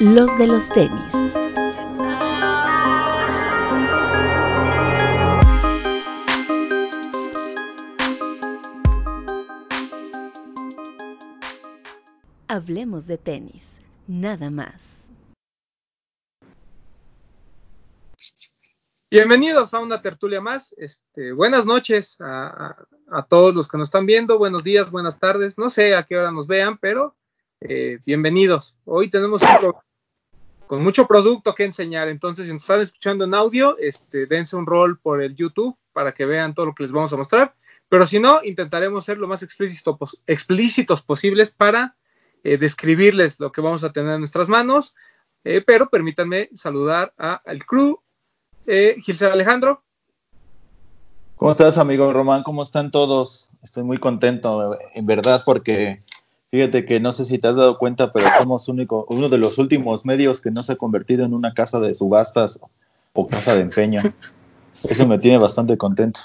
los de los tenis. Hablemos de tenis, nada más. Bienvenidos a una tertulia más. Este, buenas noches a, todos los que nos están viendo. Buenos días, buenas tardes. No sé a qué hora nos vean, pero eh, bienvenidos. Hoy tenemos un con mucho producto que enseñar. Entonces, si nos están escuchando en audio, este, dense un rol por el YouTube para que vean todo lo que les vamos a mostrar. Pero si no, intentaremos ser lo más explícito, explícitos posibles para eh, describirles lo que vamos a tener en nuestras manos. Eh, pero permítanme saludar al crew. Eh, Gilser Alejandro. ¿Cómo estás, amigo Román? ¿Cómo están todos? Estoy muy contento, en verdad, porque fíjate que no sé si te has dado cuenta, pero somos único, uno de los últimos medios que no se ha convertido en una casa de subastas o casa de empeño. Eso me tiene bastante contento.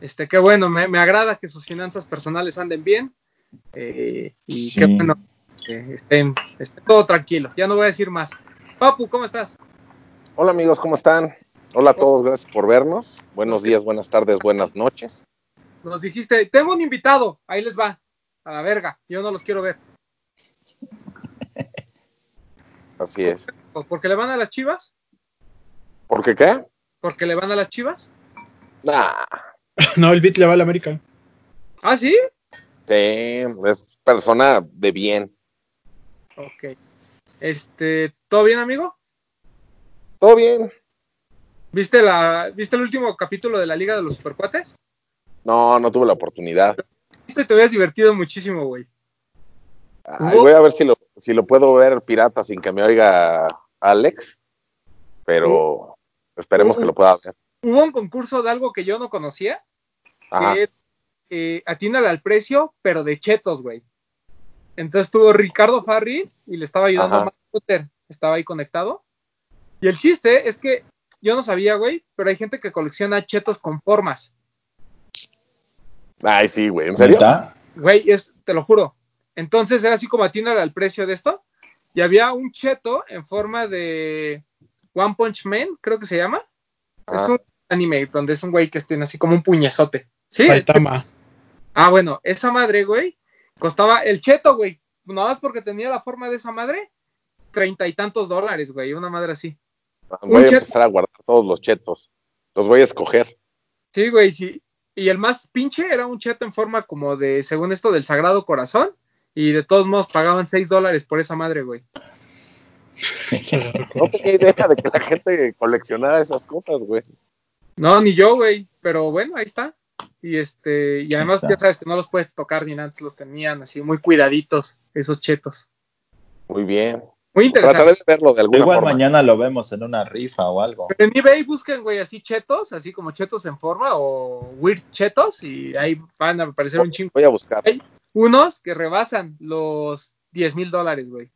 Este, qué bueno, me, agrada que sus finanzas personales anden bien eh, y qué bueno que estén, estén todo tranquilo. Ya no voy a decir más. Papu, ¿cómo estás? Hola amigos, ¿cómo están? Hola a todos, gracias por vernos. Buenos días, buenas tardes, buenas noches. Nos dijiste, tengo un invitado, ahí les va, a la verga, yo no los quiero ver. Así es. ¿Porque le van a las chivas? ¿Por qué qué? ¿Porque le van a las chivas? Nah. no, el beat le va a la América. ¿Ah, sí? Sí, es persona de bien. Ok. Este, ¿todo bien, amigo? Todo bien. ¿Viste, la, ¿Viste el último capítulo de la Liga de los Supercuates? No, no tuve la oportunidad. Te habías divertido muchísimo, güey. voy a ver si lo, si lo puedo ver pirata sin que me oiga Alex, pero esperemos que lo pueda ver. Hubo un concurso de algo que yo no conocía, que eh, atínale al precio, pero de chetos, güey. Entonces tuvo Ricardo Farri y le estaba ayudando a Matt estaba ahí conectado. Y el chiste es que yo no sabía, güey, pero hay gente que colecciona chetos con formas. Ay, sí, güey, ¿en serio? Güey, es, te lo juro. Entonces era así como atienda al precio de esto. Y había un cheto en forma de One Punch Man, creo que se llama. Es un anime donde es un güey que tiene así como un puñezote. Sí. Saitama. Ah, bueno, esa madre, güey, costaba el cheto, güey. Nada más porque tenía la forma de esa madre, treinta y tantos dólares, güey, una madre así. Voy a empezar a guardar todos los chetos. Los voy a escoger. Sí, güey, sí. Y el más pinche era un cheto en forma como de, según esto, del Sagrado Corazón. Y de todos modos pagaban 6 dólares por esa madre, güey. no tenía idea de que la gente coleccionara esas cosas, güey. No, ni yo, güey. Pero bueno, ahí está. Y este, y además ya sabes que no los puedes tocar ni antes los tenían así muy cuidaditos, esos chetos. Muy bien. Muy interesante. de verlo de alguna Igual mañana lo vemos en una rifa o algo. Pero en eBay busquen, güey, así chetos, así como chetos en forma o weird chetos y ahí van a aparecer un chingo. Voy a buscar. Hay unos que rebasan los 10 mil dólares, güey.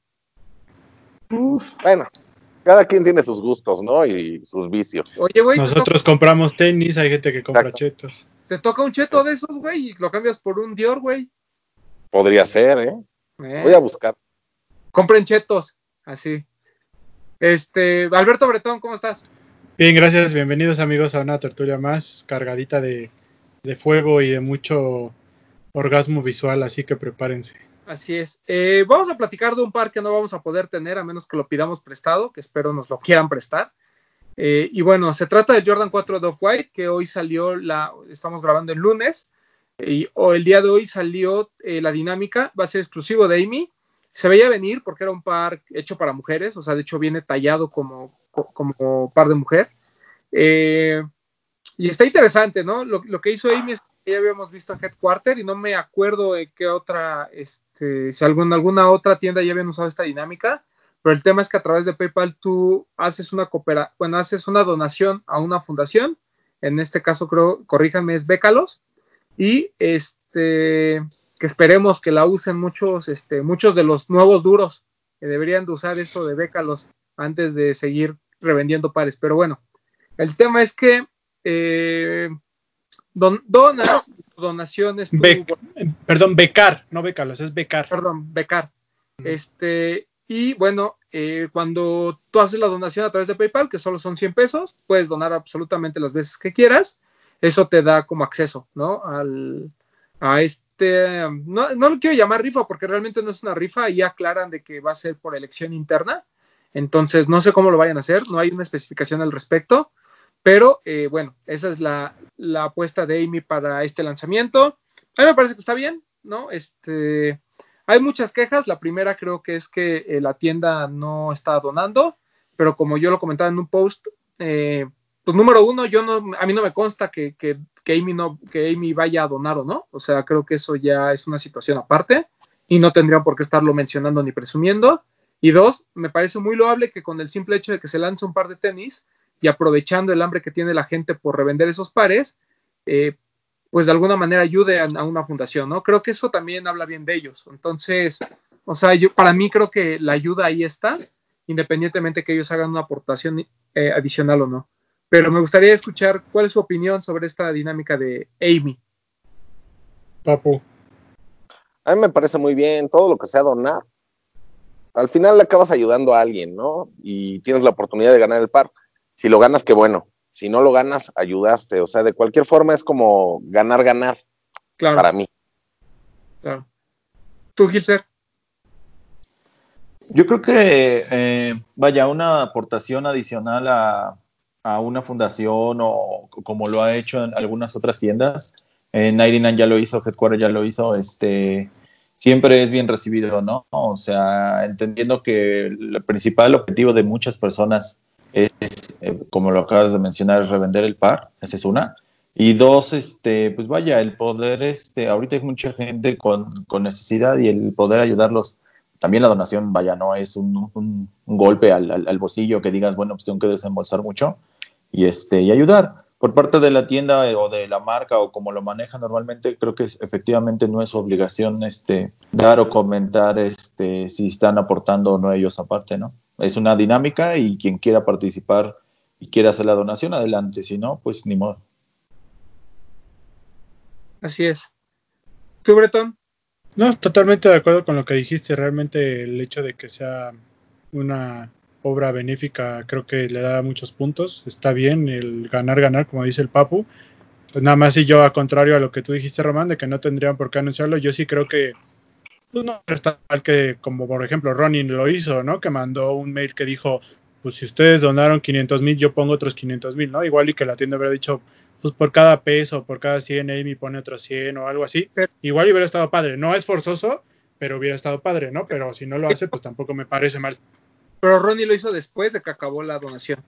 Bueno, cada quien tiene sus gustos, ¿no? Y sus vicios. Oye, güey. Nosotros compramos tenis, hay gente que compra chetos. Te toca un cheto de esos, güey, y lo cambias por un Dior, güey. Podría ser, ¿eh? ¿eh? Voy a buscar. Compren chetos. Así. Este, Alberto Bretón, ¿cómo estás? Bien, gracias. Bienvenidos amigos a una tertulia más cargadita de, fuego y de mucho orgasmo visual, así que prepárense. Así es. Eh, vamos a platicar de un par que no vamos a poder tener a menos que lo pidamos prestado, que espero nos lo quieran prestar. Eh, y bueno, se trata del Jordan 4 de Off-White, que hoy salió, la, estamos grabando el lunes, y o el día de hoy salió eh, la dinámica, va a ser exclusivo de Amy, se veía venir porque era un par hecho para mujeres, o sea, de hecho viene tallado como, como par de mujer. Eh, y está interesante, ¿no? Lo, que hizo Amy es que ya habíamos visto a Headquarter y no me acuerdo de qué otra, este, si en alguna otra tienda ya habían usado esta dinámica, pero el tema es que a través de PayPal tú haces una coopera bueno, haces una donación a una fundación, en este caso creo, corríjame, es Bécalos, y este que esperemos que la usen muchos, este, muchos de los nuevos duros que deberían de usar eso de bécalos antes de seguir revendiendo pares. Pero bueno, el tema es que eh, donas donaciones. perdón, becar, no bécalos, es becar. Perdón, becar. Este, y bueno, eh, cuando tú haces la donación a través de PayPal, que solo son 100 pesos, puedes donar absolutamente las veces que quieras. Eso te da como acceso, ¿no? Al, a este, no, no lo quiero llamar rifa porque realmente no es una rifa y aclaran de que va a ser por elección interna. Entonces, no sé cómo lo vayan a hacer, no hay una especificación al respecto, pero eh, bueno, esa es la, la, apuesta de Amy para este lanzamiento. A mí me parece que está bien, ¿no? Este, hay muchas quejas. La primera creo que es que eh, la tienda no está donando, pero como yo lo comentaba en un post, eh, pues número uno, yo no, a mí no me consta que, que, que, Amy no, que Amy vaya a donar o no. O sea, creo que eso ya es una situación aparte y no tendrían por qué estarlo mencionando ni presumiendo. Y dos, me parece muy loable que con el simple hecho de que se lance un par de tenis y aprovechando el hambre que tiene la gente por revender esos pares, eh, pues de alguna manera ayude a, una fundación, ¿no? Creo que eso también habla bien de ellos. Entonces, o sea, yo para mí creo que la ayuda ahí está, independientemente que ellos hagan una aportación eh, adicional o no. Pero me gustaría escuchar cuál es su opinión sobre esta dinámica de Amy. Papu. A mí me parece muy bien todo lo que sea donar. Al final le acabas ayudando a alguien, ¿no? Y tienes la oportunidad de ganar el par. Si lo ganas, qué bueno si no lo ganas, ayudaste. O sea, de cualquier forma es como ganar, ganar. Claro. Para mí. Claro. ¿Tú, Gilser? Yo creo que, eh, vaya, una aportación adicional a, a, una fundación o como lo ha hecho en algunas otras tiendas, eh, 99 ya lo hizo, Headquarter ya lo hizo, este, siempre es bien recibido, ¿no? O sea, entendiendo que el principal objetivo de muchas personas es, eh, como lo acabas de mencionar, es revender el par, esa es una. Y dos, este, pues vaya, el poder, este, ahorita hay mucha gente con, con necesidad y el poder ayudarlos. También la donación, vaya, no es un golpe al, al, al, bolsillo que digas, bueno, pues tengo que desembolsar mucho y, este, y ayudar. Por parte de la tienda o de la marca o como lo maneja normalmente, creo que efectivamente no es su obligación este, dar o comentar este, si están aportando o no ellos aparte, ¿no? Es una dinámica y quien quiera participar y quiera hacer la donación, adelante. Si no, pues ni modo. Así es. ¿Tú, Bretón? No, totalmente de acuerdo con lo que dijiste. Realmente el hecho de que sea una obra benéfica creo que le da muchos puntos. Está bien el ganar, ganar, como dice el Papu. Pues nada más y yo, a contrario a lo que tú dijiste, Román, de que no tendrían por qué anunciarlo, yo sí creo que pues no está mal que, como por ejemplo Ronin lo hizo, ¿no? Que mandó un mail que dijo, pues si ustedes donaron 500 mil, yo pongo otros 500 mil, ¿no? Igual y que la tienda hubiera dicho, pues por cada peso, por cada 100, Amy pone otros 100 o algo así. Igual hubiera estado padre. No es forzoso, pero hubiera estado padre, ¿no? Pero si no lo hace, pues tampoco me parece mal. Pero Ronnie lo hizo después de que acabó la donación.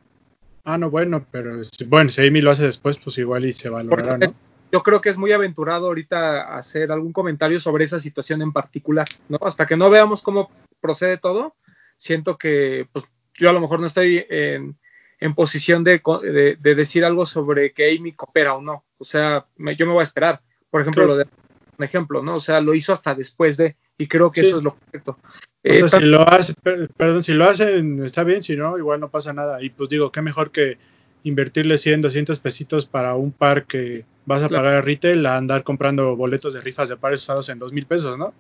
Ah, no, bueno, pero bueno, si Amy lo hace después, pues igual y se valorará, ¿no? Yo creo que es muy aventurado ahorita hacer algún comentario sobre esa situación en particular, ¿no? Hasta que no veamos cómo procede todo, siento que pues yo a lo mejor no estoy en, en posición de, de, de, decir algo sobre que Amy coopera o no. O sea, me, yo me voy a esperar. Por ejemplo, claro. lo de un ejemplo, ¿no? O sea, lo hizo hasta después de, y creo que sí. eso es lo correcto. O sea, eh, si lo hace, perdón, si lo hacen, está bien, si no, igual no pasa nada. Y pues digo, qué mejor que invertirle 100, 200 pesitos para un par que vas a claro. pagar a retail a andar comprando boletos de rifas de pares usados en dos mil pesos, ¿no?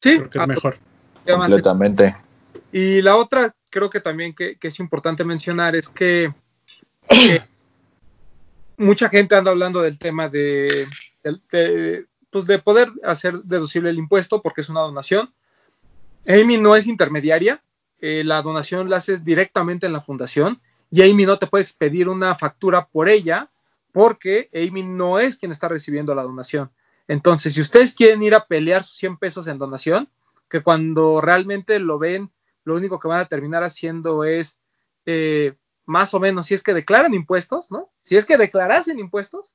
Sí. Creo que es mejor. Completamente. Y la otra, creo que también que, que es importante mencionar es que eh, mucha gente anda hablando del tema de, de, de, pues de poder hacer deducible el impuesto porque es una donación. Amy no es intermediaria, eh, la donación la haces directamente en la fundación y Amy no te puede expedir una factura por ella porque Amy no es quien está recibiendo la donación. Entonces, si ustedes quieren ir a pelear sus 100 pesos en donación, que cuando realmente lo ven, lo único que van a terminar haciendo es eh, más o menos, si es que declaran impuestos, ¿no? Si es que declarasen impuestos,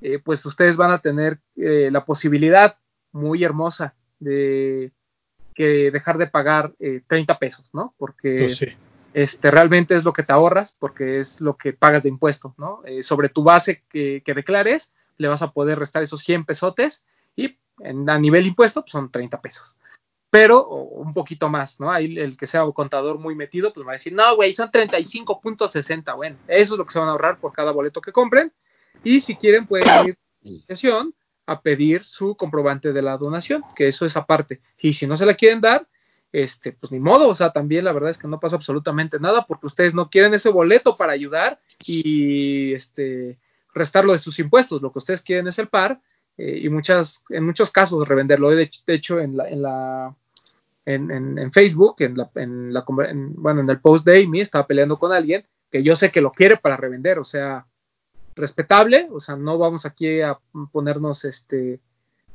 eh, pues ustedes van a tener eh, la posibilidad muy hermosa de que dejar de pagar 30 pesos, ¿no? Porque pues sí este, realmente es lo que te ahorras porque es lo que pagas de impuesto, ¿no? Eh, sobre tu base que, que, declares, le vas a poder restar esos 100 pesotes y en, a nivel impuesto pues son 30 pesos. Pero un poquito más, ¿no? Ahí el que sea un contador muy metido, pues va a decir, no, güey, son 35.60, bueno, eso es lo que se van a ahorrar por cada boleto que compren. Y si quieren, pueden ir a pedir su comprobante de la donación, que eso es aparte. Y si no se la quieren dar, este, pues ni modo, o sea, también la verdad es que no pasa absolutamente nada porque ustedes no quieren ese boleto para ayudar y este, restarlo de sus impuestos, lo que ustedes quieren es el par eh, y muchas, en muchos casos revenderlo. De, hecho, en la, en la en, en, Facebook, en la, en la bueno, en el post de Amy, estaba peleando con alguien que yo sé que lo quiere para revender, o sea, respetable, o sea, no vamos aquí a ponernos este,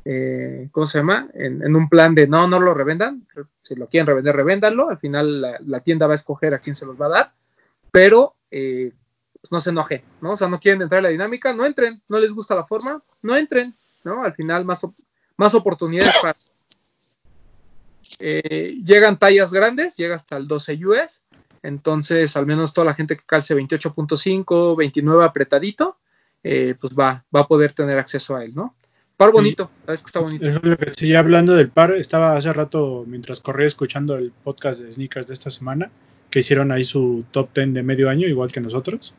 eh, ¿cómo se llama? En, un plan de no, no lo revendan, si lo quieren revender, revéndanlo, al final la, tienda va a escoger a quién se los va a dar, pero eh, pues no se enojen, ¿no? O sea, no quieren entrar en la dinámica, no entren, no les gusta la forma, no entren, ¿no? Al final más, más oportunidades para... Eh, llegan tallas grandes, llega hasta el 12 US, entonces al menos toda la gente que calce 28.5, 29 apretadito, eh, pues va, va a poder tener acceso a él, ¿no? Par bonito, sabes que está bonito. Sí, hablando del par, estaba hace rato mientras corría escuchando el podcast de sneakers de esta semana, que hicieron ahí su top 10 de medio año, igual que nosotros.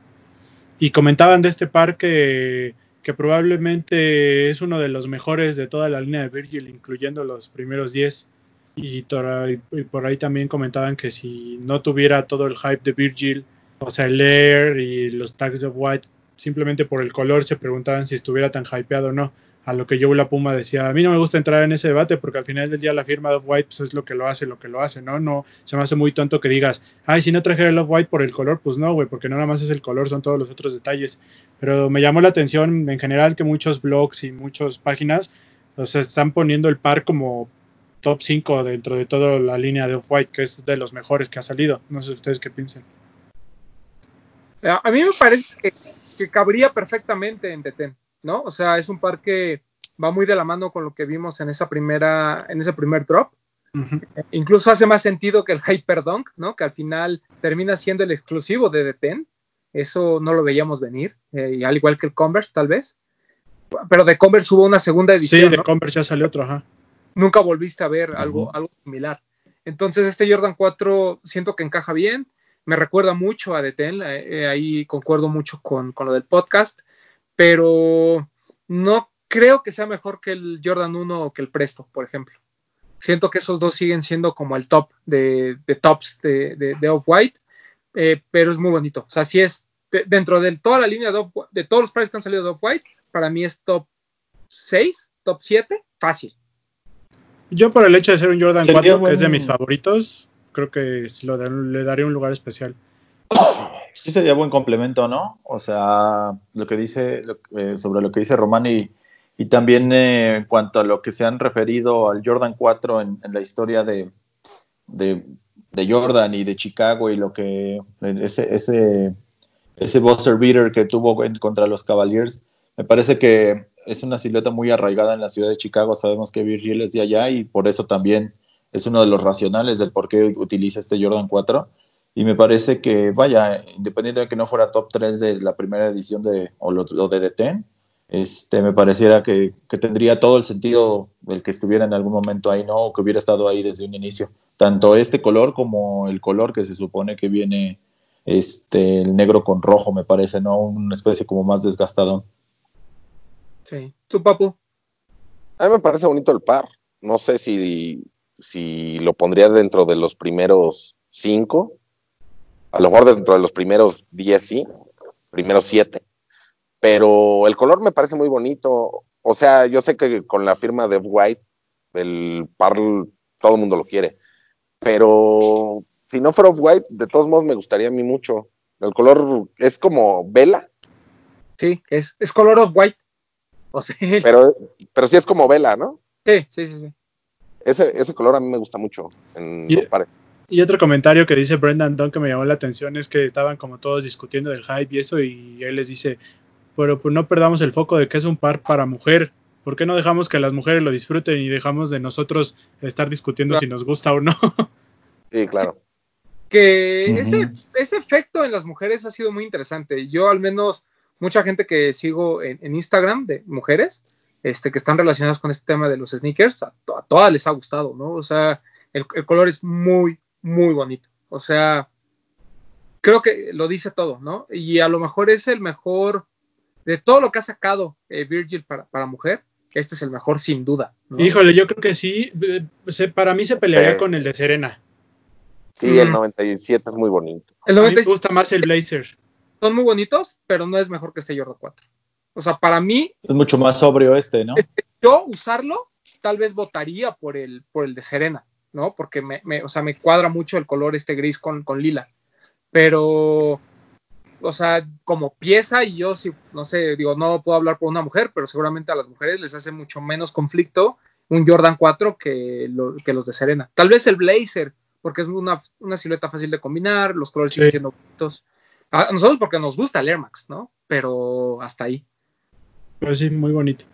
Y comentaban de este par que, que probablemente es uno de los mejores de toda la línea de Virgil, incluyendo los primeros 10. Y, por ahí también comentaban que si no tuviera todo el hype de Virgil, o sea, el Air y los tags of White, simplemente por el color se preguntaban si estuviera tan hypeado o no a lo que yo la Puma decía, a mí no me gusta entrar en ese debate porque al final del día la firma de White pues, es lo que lo hace, lo que lo hace, ¿no? No se me hace muy tonto que digas, ay, si no trajera el White por el color, pues no, güey, porque no nada más es el color, son todos los otros detalles. Pero me llamó la atención en general que muchos blogs y muchas páginas o sea, están poniendo el par como top 5 dentro de toda la línea de Off White, que es de los mejores que ha salido. No sé ustedes qué piensan. A mí me parece que, que cabría perfectamente en Deten. ¿no? O sea, es un par que va muy de la mano con lo que vimos en esa primera, en ese primer drop. Incluso hace más sentido que el Hyperdunk, ¿no? Que al final termina siendo el exclusivo de Deten. Eso no lo veíamos venir, eh, y al igual que el Converse, tal vez. Pero de Converse hubo una segunda edición. Sí, de Converse ya salió otro, ajá. Nunca volviste a ver algo, algo similar. Entonces, este Jordan 4 siento que encaja bien. Me recuerda mucho a Deten. Eh, ahí concuerdo mucho con, con lo del podcast pero no creo que sea mejor que el Jordan 1 o que el Presto, por ejemplo. Siento que esos dos siguen siendo como el top de, tops de, Off-White, eh, pero es muy bonito. O sea, si es dentro de toda la línea de, de todos los pares que han salido de Off-White, para mí es top 6, top 7, fácil. Yo por el hecho de ser un Jordan 4, que es de mis favoritos, creo que le daría un lugar especial. Sí sería buen complemento, ¿no? O sea, lo que dice, eh, sobre lo que dice Román y, también eh, en cuanto a lo que se han referido al Jordan 4 en, la historia de, de, Jordan y de Chicago y lo que ese, ese, ese Buster Beater que tuvo contra los Cavaliers, me parece que es una silueta muy arraigada en la ciudad de Chicago. Sabemos que Virgil es de allá y por eso también es uno de los racionales del por qué utiliza este Jordan 4 y me parece que, vaya, independientemente de que no fuera top 3 de la primera edición de, o, lo, de The este, me pareciera que, tendría todo el sentido el que estuviera en algún momento ahí, ¿no? O que hubiera estado ahí desde un inicio. Tanto este color como el color que se supone que viene, este, el negro con rojo, me parece, ¿no? Una especie como más desgastado. Sí. ¿Tú, Papu? A mí me parece bonito el par. No sé si, si lo pondría dentro de los primeros cinco, a lo mejor dentro de los primeros 10 sí, primeros 7. Pero el color me parece muy bonito. O sea, yo sé que con la firma de White, el par, todo el mundo lo quiere. Pero si no fuera White, de todos modos me gustaría a mí mucho. El color es como vela. Sí, es, es color of white. O sea, pero, pero sí es como vela, ¿no? Sí, sí, sí, sí. Ese, ese color a mí me gusta mucho en los pares. Y otro comentario que dice Brendan Dunn que me llamó la atención es que estaban como todos discutiendo del hype y eso, y él les dice, pero pues no perdamos el foco de que es un par para mujer. ¿Por qué no dejamos que las mujeres lo disfruten y dejamos de nosotros estar discutiendo si nos gusta o no? Sí, claro. Que ese, ese efecto en las mujeres ha sido muy interesante. Yo al menos, mucha gente que sigo en, Instagram de mujeres, este, que están relacionadas con este tema de los sneakers, a, todas les ha gustado, ¿no? O sea, el, el color es muy, muy bonito. O sea, creo que lo dice todo, ¿no? Y a lo mejor es el mejor de todo lo que ha sacado eh, Virgil para, mujer. este es el mejor sin duda. ¿no? Híjole, yo creo que sí. eh, se- para mí se pelearía Sí. con el de Serena. Sí, el Mm. 97 es muy bonito. El A mí me 96 gusta más el Blazer. Son muy bonitos, pero no es mejor que este Jordan 4. O sea, para mí, Es mucho más sobrio este, ¿no? yo usarlo, tal vez votaría por el, por el de Serena, ¿no? Porque me, me- o sea, me cuadra mucho el color este gris con, con lila. Pero, o sea, como pieza, y yo sí, no sé, digo, no puedo hablar por una mujer, pero seguramente a las mujeres les hace mucho menos conflicto un Jordan 4 que, lo- que los de Serena. Tal vez el Blazer, porque es una, una silueta fácil de combinar, los colores Sí. siguen siendo bonitos. A nosotros porque nos gusta el Air Max, ¿no? Pero hasta ahí. Pero sí, muy bonito.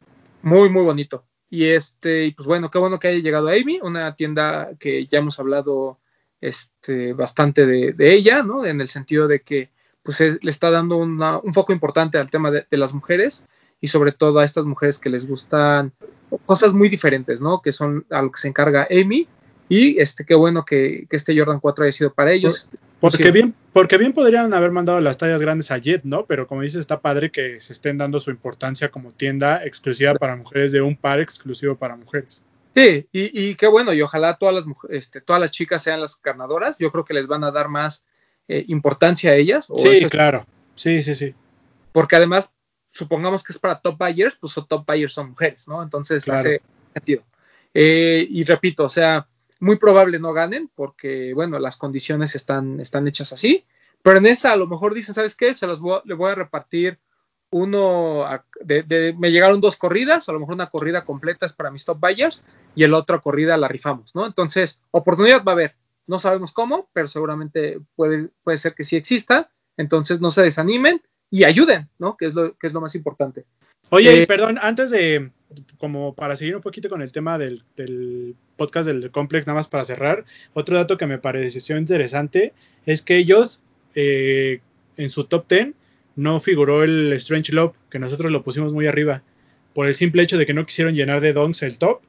Muy, muy bonito. Y este, y pues bueno, qué bueno que haya llegado a Amy, una tienda que ya hemos hablado este, bastante de, de ella, ¿no? En el sentido de que pues le está dando una- un foco importante al tema de, de las mujeres y sobre todo a estas mujeres que les gustan cosas muy diferentes, ¿no? Que son a lo que se encarga Amy. Y este, qué bueno que, que este Jordan 4 haya sido para ellos. Porque Sí. bien, porque bien podrían haber mandado las tallas grandes a Jet, ¿no? Pero como dices, está padre que se estén dando su importancia como tienda exclusiva para mujeres de un par exclusivo para mujeres. Sí, y, y qué bueno, y ojalá todas las mujeres, este, todas las chicas sean las ganadoras. Yo creo que les van a dar más eh, importancia a ellas. o Sí, claro. Sí, sí, sí. porque además, supongamos que es para top buyers, pues top buyers son mujeres, ¿no? Entonces Claro. hace sentido. Eh, y repito, o sea, muy probable no ganen, porque bueno, las condiciones están, están hechas así. Pero en esa a lo mejor dicen, ¿sabes qué? Se los voy, a- le voy a repartir uno, de, me llegaron dos corridas, a lo mejor una corrida completa es para mis top buyers y el otra corrida la rifamos, ¿no? Entonces, oportunidad va a haber. No sabemos cómo, pero seguramente puede, puede ser que sí exista. Entonces, no se desanimen y ayuden, ¿no? Que es lo, que es lo más importante. Oye, Eh, y perdón, antes de, como para seguir un poquito con el tema del, del podcast del Complex, nada más para cerrar, otro dato que me pareció interesante es que ellos eh, en su top 10 no figuró el Strange Love, que nosotros lo pusimos muy arriba, por el simple hecho de que no quisieron llenar de donks el top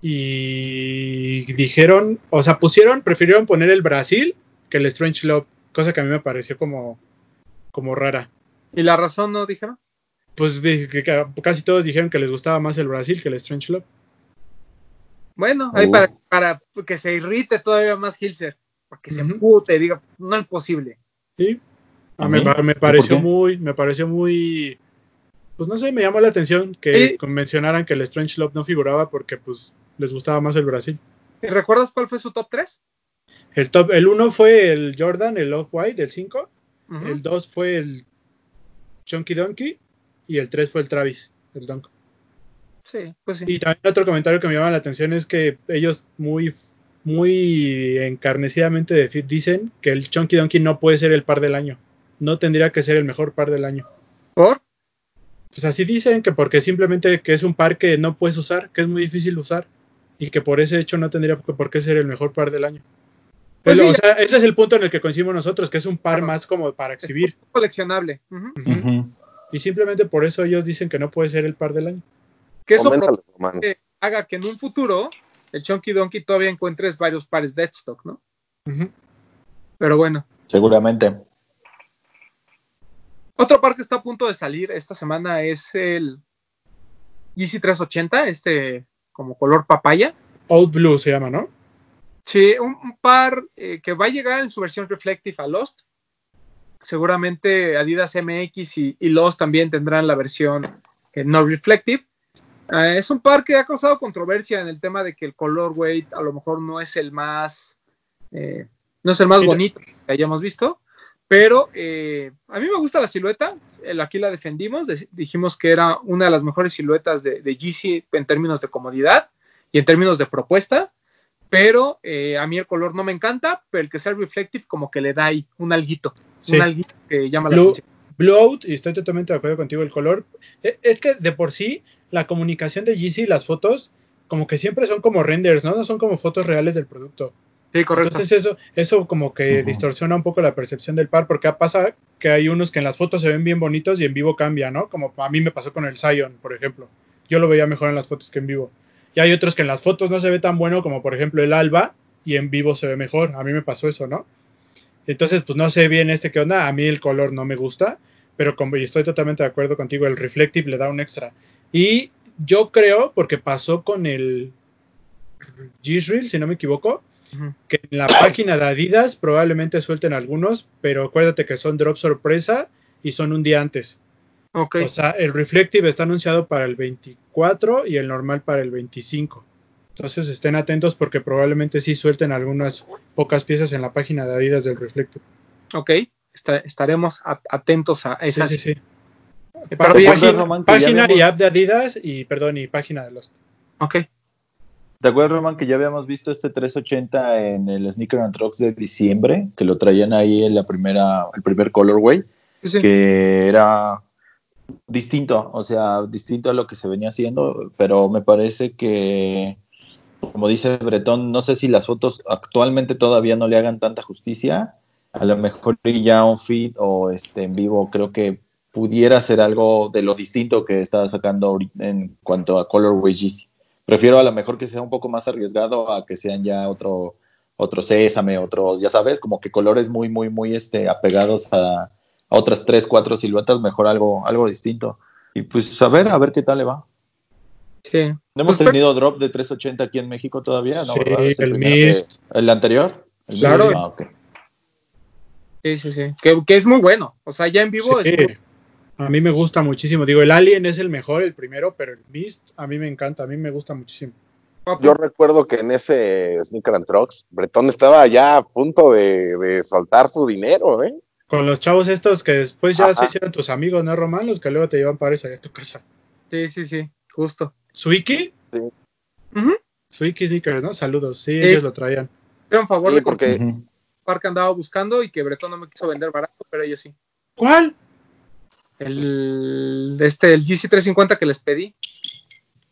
y dijeron, o sea, pusieron, prefirieron poner el Brasil que el Strange Love, cosa que a mí me pareció como, como rara. ¿Y la razón no dijeron? Pues de- que ca- casi todos dijeron que les gustaba más el Brasil que el Strange Love. Bueno, ahí Uh. para, para que se irrite todavía más Hilser, para que se empute y diga, no es posible. Sí. ¿A A mí mí? me, me ¿Y por pareció muy, me pareció muy, pues no sé, me llamó la atención que Sí. mencionaran que el Strange Love no figuraba porque pues les gustaba más el Brasil. ¿Y recuerdas cuál fue su top 3? El top, el 1 fue el Jordan, el Off-White, el 5. El 2 fue el Chunky Donkey. Y el 3 fue el Travis, el Dunk. Sí, pues sí. Y también otro comentario que me llama la atención es que ellos muy, muy encarnecidamente de- dicen que el Chunky Donkey no puede ser el par del año. No tendría que ser el mejor par del año. ¿Por? Pues así dicen que porque simplemente que es un par que no puedes usar, que es muy difícil usar y que por ese hecho no tendría por qué ser el mejor par del año. Pues Pero, sí, o sea, ese es el punto en el que coincidimos nosotros, que es un par Claro. más como para exhibir. Coleccionable. Y simplemente por eso ellos dicen que no puede ser el par del año. Que eso probablemente haga que en un futuro el Chunky Donkey todavía encuentres varios pares de stock, ¿no? Pero bueno. Seguramente. Otro par que está a punto de salir esta semana es el Yeezy 380, este como color papaya. Old Blue se llama, ¿no? Sí, un, un par eh, que va a llegar en su versión Reflective a Lost. Seguramente Adidas MX y, y Lost también tendrán la versión eh, no Reflective. Eh, es un par que ha causado controversia en el tema de que el color weight a lo mejor no es el más eh, no es el más bonito que hayamos visto, pero a mí me gusta la silueta. El- aquí la defendimos, de- dijimos que era una de las mejores siluetas de, de Yeezy en términos de comodidad y en términos de propuesta pero a mí el color no me encanta, pero el que sea reflective como que le da ahí un alguito, Sí. un que llama la Blue, atención. Blue Out, y estoy totalmente de acuerdo contigo, el color. e- Es que de por sí, la comunicación de Yeezy, las fotos, como que siempre son como renders, ¿no? No son como fotos reales del producto. Sí, correcto. Entonces eso, eso como que distorsiona un poco la percepción del par, porque pasa que hay unos que en las fotos se ven bien bonitos y en vivo cambia, ¿no? Como a mí me pasó con el Zion, por ejemplo. Yo lo veía mejor en las fotos que en vivo. Y hay otros que en las fotos no se ve tan bueno como por ejemplo el Alba y en vivo se ve mejor. A mí me pasó eso, ¿no? Entonces, pues no sé bien este qué onda. A mí el color no me gusta, pero como y estoy totalmente de acuerdo contigo, el reflective le da un extra. Y yo creo, porque pasó con el G-Reel, si no me equivoco, que en la página de Adidas probablemente suelten algunos, pero acuérdate que son drop sorpresa y son un día antes. Ok. O sea, el Reflective está anunciado para el 24 y el normal para el 25. Entonces estén atentos porque probablemente sí suelten algunas pocas piezas en la página de Adidas del Reflective. ok. Esta- estaremos atentos a Sí, esas. sí, sí. Pero bien, acuerdas, página Román, y app de Adidas y, perdón, y página de los... Ok. ¿Te acuerdas, Roman, que ya habíamos visto este 380 en el Sneaker and Trucks de diciembre? Que lo traían ahí en la primera, el primer colorway, Sí, sí. que era distinto, o sea, distinto a lo que se venía haciendo, pero me parece que, como dice Bretón, no sé si las fotos actualmente todavía no le hagan tanta justicia, a lo mejor ya un feed o este en vivo creo que pudiera ser algo de lo distinto que estaba sacando ahorita en cuanto a colorway Yeezy. Prefiero a lo mejor que sea un poco más arriesgado a que sean ya otro otro sésame, otro, ya sabes, como que colores muy, muy, muy este, apegados a, a otras tres, cuatro siluetas, mejor algo, algo distinto. Y pues a ver, a ver qué tal le va. Sí. No hemos Pues, tenido drop de 380 aquí en México todavía, ¿no? Sí, el de- Mist. ¿El anterior? El Claro. Ah, ok. Sí, sí, sí. Que, que es muy bueno. O sea, ya en vivo Sí, es muy- a mí me gusta muchísimo. Digo, el Alien es el mejor, el primero, pero el Mist a mí me encanta, a mí me gusta muchísimo. Yo recuerdo que en ese Sneaker and Trucks, Bretón estaba ya a punto de, de soltar su dinero, ¿eh? Con los chavos estos que después ya Ajá. se hicieron tus amigos, ¿no, Román? Los que luego te llevan para a tu casa. Sí, sí, sí. Justo. Suiki, Ujú. Suiki Sneakers, ¿no? Saludos, sí, Sí. ellos lo traían. Era un favor Sí, de porque Ujú. un par que andaba buscando y que Bretón no me quiso vender barato, pero ellos sí. ¿Cuál? El, este, el GC350 que les pedí.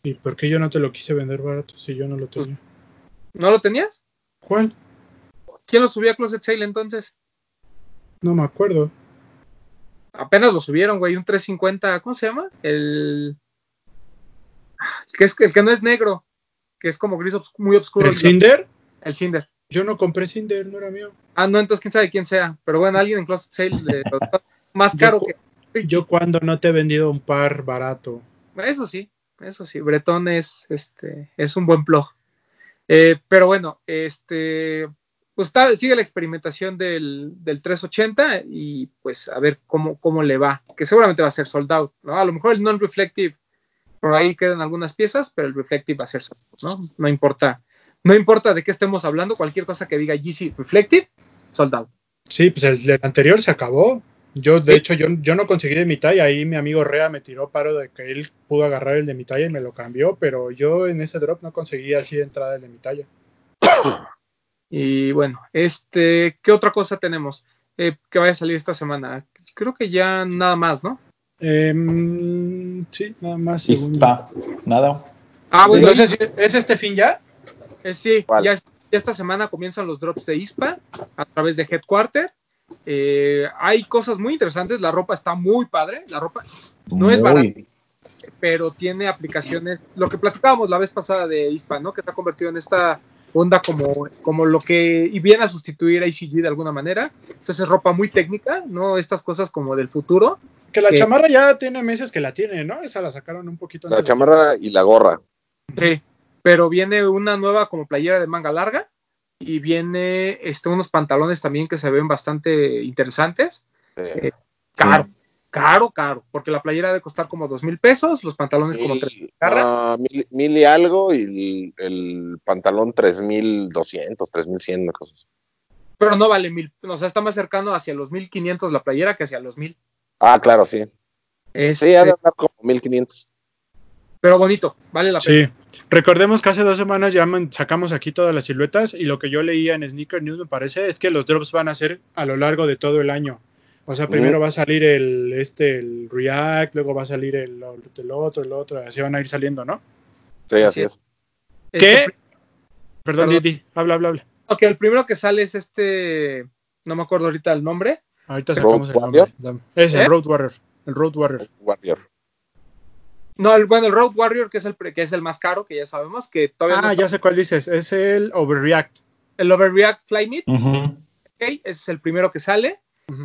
¿Y por qué yo no te lo quise vender barato si yo no lo tenía? ¿No lo tenías? ¿Cuál? ¿Quién lo subió a Closet Sale entonces? No me acuerdo. Apenas lo subieron, güey, un 350, ¿cómo se llama? El que es el que no es negro, que es como gris obs- muy oscuro. ¿El Cinder? El Cinder. Yo no compré Cinder, no era mío. Ah, no, entonces quién sabe quién sea. Pero bueno, alguien en Closet Sale le- más caro Yo- que. Yo cuando no te he vendido un par barato. Eso sí, eso sí. Bretón es, este, es un buen plug. Eh, pero bueno, este, pues está- sigue la experimentación del, del 380 y pues a ver cómo, cómo le va. Que seguramente va a ser sold out, ¿no? A lo mejor el non-reflective, por ahí quedan algunas piezas, pero el reflective va a ser ¿no? No importa. No importa de qué estemos hablando, cualquier cosa que diga GC Reflective, sold out. Sí, pues el, anterior se acabó. Yo, de Sí. hecho, yo, yo no conseguí de mi talla. Ahí mi amigo Rea me tiró paro de que él pudo agarrar el de mi talla y me lo cambió, pero yo en ese drop no conseguí así de entrada el de mi talla. Y bueno, este, ¿qué otra cosa tenemos eh, que vaya a salir esta semana? Creo que ya nada más, ¿no? Em, sí, nada más. Ispa, nada. Ah, bueno, ¿Es este fin ya? eh, sí, ya, es- ya esta semana comienzan los drops de ISPA a través de Headquarter. Eh, hay cosas muy interesantes, la ropa está muy padre, la ropa, No es Muy- pero tiene aplicaciones, lo que platicábamos la vez pasada de ISPA, ¿no? Que se ha convertido en esta onda como, como lo que, y viene a sustituir a ICG de alguna manera. Entonces es ropa muy técnica, ¿no? Estas cosas como del futuro. Que la ¿Qué? chamarra ya tiene meses que la tiene, ¿no? Esa la sacaron un poquito la antes de- chamarra y la gorra. Sí, pero viene una nueva como playera de manga larga y viene este, unos pantalones también que se ven bastante interesantes. Eh, Caro, caro, caro, porque la playera debe costar como dos mil pesos, los pantalones como tres. mil, no, mil, mil y algo y el, el pantalón 3200, 3100, una cosa así. Pero no vale mil, o sea, está más cercano hacia los mil quinientos la playera que hacia los mil. Ah, claro, sí. Este, Sí, ha de andar como 1500. pero bonito, vale la pena. Sí. Recordemos que hace dos semanas ya sacamos aquí todas las siluetas y lo que yo leía en Sneaker News me parece es que los drops van a ser a lo largo de todo el año. O sea, primero va a salir el este el React, luego va a salir el, el otro, el otro, así van a ir saliendo, ¿no? Sí, Así así es. es. Este, ¿Qué? Perdón, Perdón. Didi, habla, habla, habla. Ok, el primero que sale es este, no me acuerdo ahorita el nombre. Ahorita ¿Road sacamos el nombre. Warrior? Es ¿Eh? el Road Warrior. El Road Warrior. Warrior. No, el, bueno, el Road Warrior, que es el, pre- que es el más caro, que ya sabemos, que todavía no Ah, está- ya sé cuál dices. Es el Overreact. el Overreact Flyknit, Ujú. ok, ese es el primero que sale.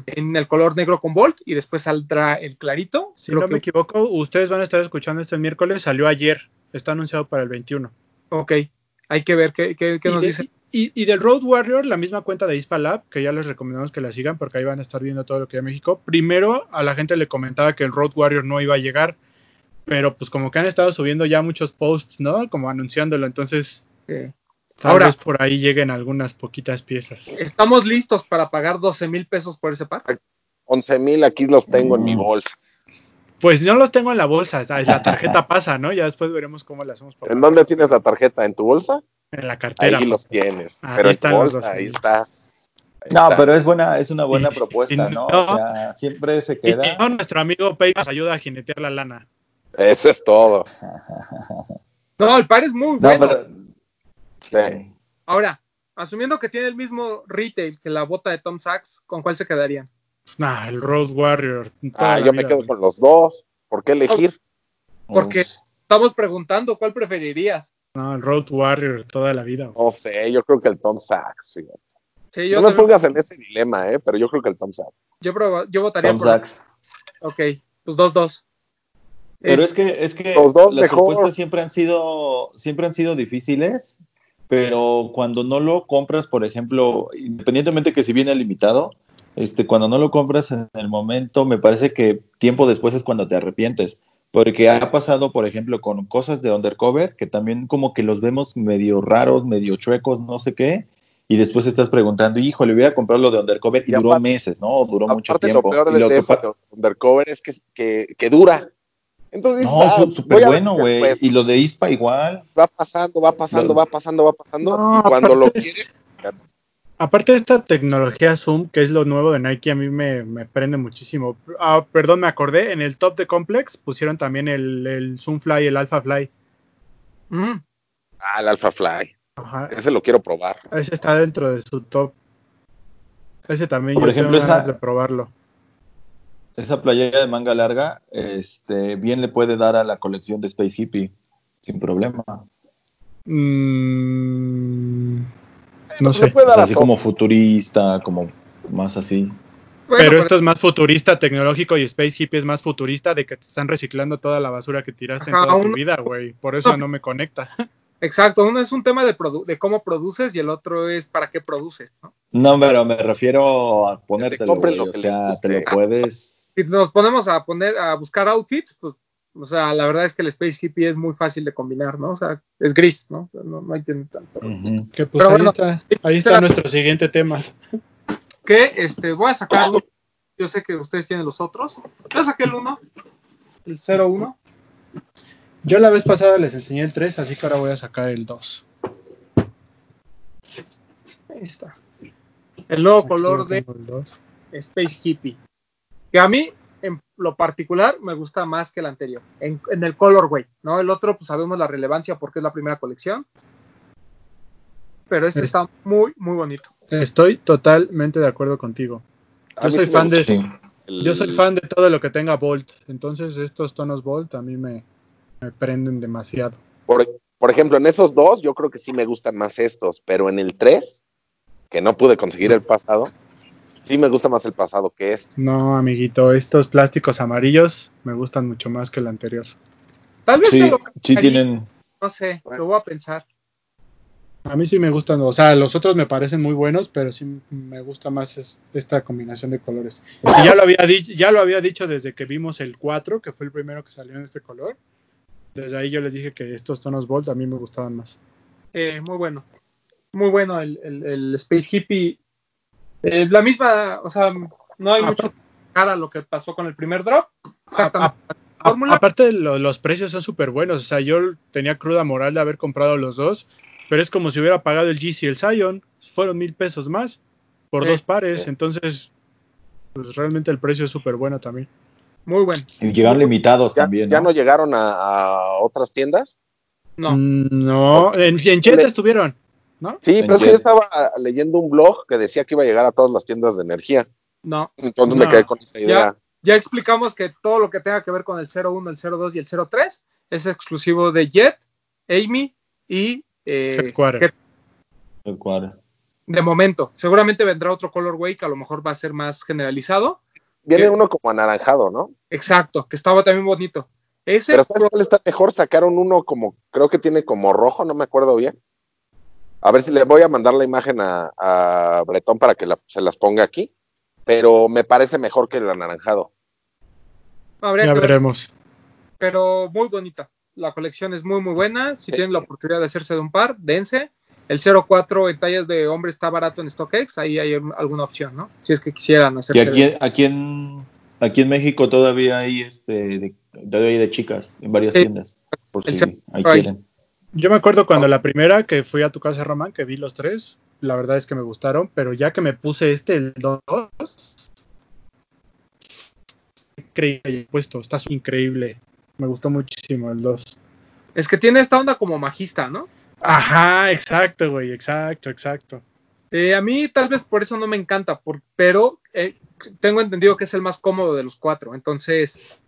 En el color negro con Bolt y después saldrá el clarito. Si no que- me equivoco, ustedes van a estar escuchando esto el miércoles, salió ayer, está anunciado para el 21. Ok, hay que ver qué, qué- qué nos de- dice. y- y del Road Warrior, la misma cuenta de Ispa Lab, que ya les recomendamos que la sigan porque ahí van a estar viendo todo lo que hay en México. Primero, a la gente le comentaba que el Road Warrior no iba a llegar, pero pues como que han estado subiendo ya muchos posts, ¿no? Como anunciándolo, entonces tal Ahora- vez por ahí lleguen algunas poquitas piezas. ¿Estamos listos para pagar 12 mil pesos por ese par? 11 mil aquí los tengo en mi Mm. bolsa. Pues no los tengo en la bolsa, la tarjeta pasa, ¿no? Ya después veremos cómo le hacemos para ¿En dónde tienes la tarjeta? ¿En tu bolsa? en la Ahí cartera. los tienes. Ahí pero están los bolsa, 12,000. ahí está. Ahí No, está. pero es buena, es una buena Y- propuesta, y ¿no? no- O sea, siempre se Y queda. si no, nuestro amigo Pay nos ayuda a jinetear la lana. Eso es todo. No, el par es muy No, bueno. pero Sí. Ahora, asumiendo que tiene el mismo retail que la bota de Tom Sachs, ¿con cuál se quedarían? Nah, el Road Warrior. Ah, yo me quedo güey. con los dos. ¿Por qué elegir? Porque Uf, estamos preguntando cuál preferirías. No, el Road Warrior toda la vida. güey. No sé, yo creo que el Tom Sachs. fíjate. Sí, yo, No me pongas en ese dilema, ¿eh? pero yo creo que el Tom Sachs. yo, proba- yo votaría Tom por. Sachs. Ok, pues 2-2. Pero Es- es que, es que Los dos las mejor. propuestas siempre han sido, siempre han sido difíciles, pero cuando no lo compras, por ejemplo, independientemente que si viene limitado, este, cuando no lo compras en el momento, me parece que tiempo después es cuando te arrepientes. Porque ha pasado, por ejemplo, con cosas de undercover, que también como que los vemos medio raros, medio chuecos, no sé qué, y después estás preguntando, híjole, voy a comprar lo de undercover, y, Y duró aparte- meses, ¿no? Duró mucho tiempo. lo peor Y de, lo que eso de Undercover es que, que, que dura. Entonces, dices, No, ah, súper bueno, güey. Y lo de ISPA igual. Va pasando, va pasando, Lo- va pasando, va pasando. No, y cuando lo aparte- quieres, Aparte de esta tecnología Zoom, que es lo nuevo de Nike, a mí me, me prende muchísimo. Ah, perdón, me acordé, en el top de Complex pusieron también el, el Zoom Fly, el Alpha Fly. Mm, ah, el Alpha Fly. Ajá. Ese lo quiero probar. Ese está dentro de su top. Ese también Por yo ejemplo, tengo ganas de probarlo. Esa playera de manga larga, este, bien le puede dar a la colección de Space Hippie, sin problema. Mm, no sé. puede O dar sea, así como futurista, como más así. bueno, pero esto es más futurista tecnológico y Space Hippie es más futurista de que te están reciclando toda la basura que tiraste Ajá, en toda tu vida, güey. Por eso no me conecta. Exacto, uno es un tema de, produ- de cómo produces y el otro es para qué produces. ¿no? No, pero me refiero a ponértelo, güey, lo o que sea, les te lo puedes... Si nos ponemos a poner a buscar outfits, pues, o sea, la verdad es que el Space Hippie es muy fácil de combinar, ¿no? O sea, es gris, ¿no? No, no hay que tanto. Que pues Pero ahí bueno, está, ahí está nuestro siguiente tema. Que este, voy a sacar uno. Yo sé que ustedes tienen los otros. Yo saqué el 1, el 01. Yo la vez pasada les enseñé el 3, así que ahora voy a sacar el 2. Ahí está. El nuevo color de Space Hippie. Que a mí, en lo particular, me gusta más que el anterior. En, en el colorway, ¿no? El otro, pues sabemos la relevancia porque es la primera colección. Pero este Es- está muy, muy bonito. Estoy totalmente de acuerdo contigo. Yo soy sí fan de el- yo soy fan de todo lo que tenga Bolt, entonces estos tonos Bolt a mí me, me prenden demasiado. Por, por ejemplo, en esos dos, yo creo que sí me gustan más estos, pero en el 3, que no pude conseguir el pasado, sí me gusta más el pasado que este. No, amiguito, estos plásticos amarillos me gustan mucho más que el anterior. Tal vez Sí, me lo sí tienen... No sé, Bueno. lo voy a pensar. A mí sí me gustan, o sea, los otros me parecen muy buenos, pero sí me gusta más es- esta combinación de colores. Y ya lo había dicho, ya lo había dicho desde que vimos el 4, que fue el primero que salió en este color. Desde ahí yo les dije que estos tonos Bolt a mí me gustaban más. Eh, muy bueno. Muy bueno el, el- el Space Hippie. Eh, la misma, o sea, no hay Ah, mucho cara a lo que pasó con el primer drop. A- Exactamente. a- aparte, lo- los precios son súper buenos. O sea, yo tenía cruda moral de haber comprado los dos, pero es como si hubiera pagado el GC y el Zion. Fueron mil pesos más por Sí. dos pares. Sí. Entonces, pues realmente el precio es súper bueno también. Muy bueno. Y llegaron limitados ¿Ya, también, ya ¿no? no llegaron a, a otras tiendas? No, Mm, No, en, en estuvieron, ¿no? Sí, pero es que yo estaba leyendo un blog que decía que iba a llegar a todas las tiendas de energía. no. Entonces No. me quedé con esa idea. Ya explicamos que todo lo que tenga que ver con el 01, el 02 y el 03 es exclusivo de Jet, Amy y eh, Headquarter. Head- El cuadro. De momento. Seguramente vendrá otro colorway que a lo mejor va a ser más generalizado. Viene uno como anaranjado, ¿no? Exacto, que estaba también bonito. Ese Pero ¿sabes cuál está mejor? Sacaron uno como, creo que tiene como rojo, no me acuerdo bien. A ver si le voy a mandar la imagen a, a Bretón para que la- se las ponga aquí. Pero me parece mejor que el anaranjado. habría Ya que ver, veremos. pero muy bonita. La colección es muy, muy buena. Si tienen la oportunidad de hacerse de un par, dense. El 04 en tallas de hombre está barato en StockX. Ahí hay alguna opción, ¿no? Si es que quisieran Y hacerse. aquí, aquí en aquí en México todavía hay este de, todavía hay de chicas en varias Sí. tiendas. Por El si ahí. quieren. Yo me acuerdo cuando la primera que fui a tu casa, Román, que vi los tres, la verdad es que me gustaron, pero ya que me puse este, el 2, increíble puesto, está increíble. Me gustó muchísimo el 2. Es que tiene esta onda como magista, ¿no? Ajá, exacto, güey, exacto, exacto. Eh, a mí tal vez por eso no me encanta, por- pero eh, tengo entendido que es el más cómodo de los cuatro. Entonces,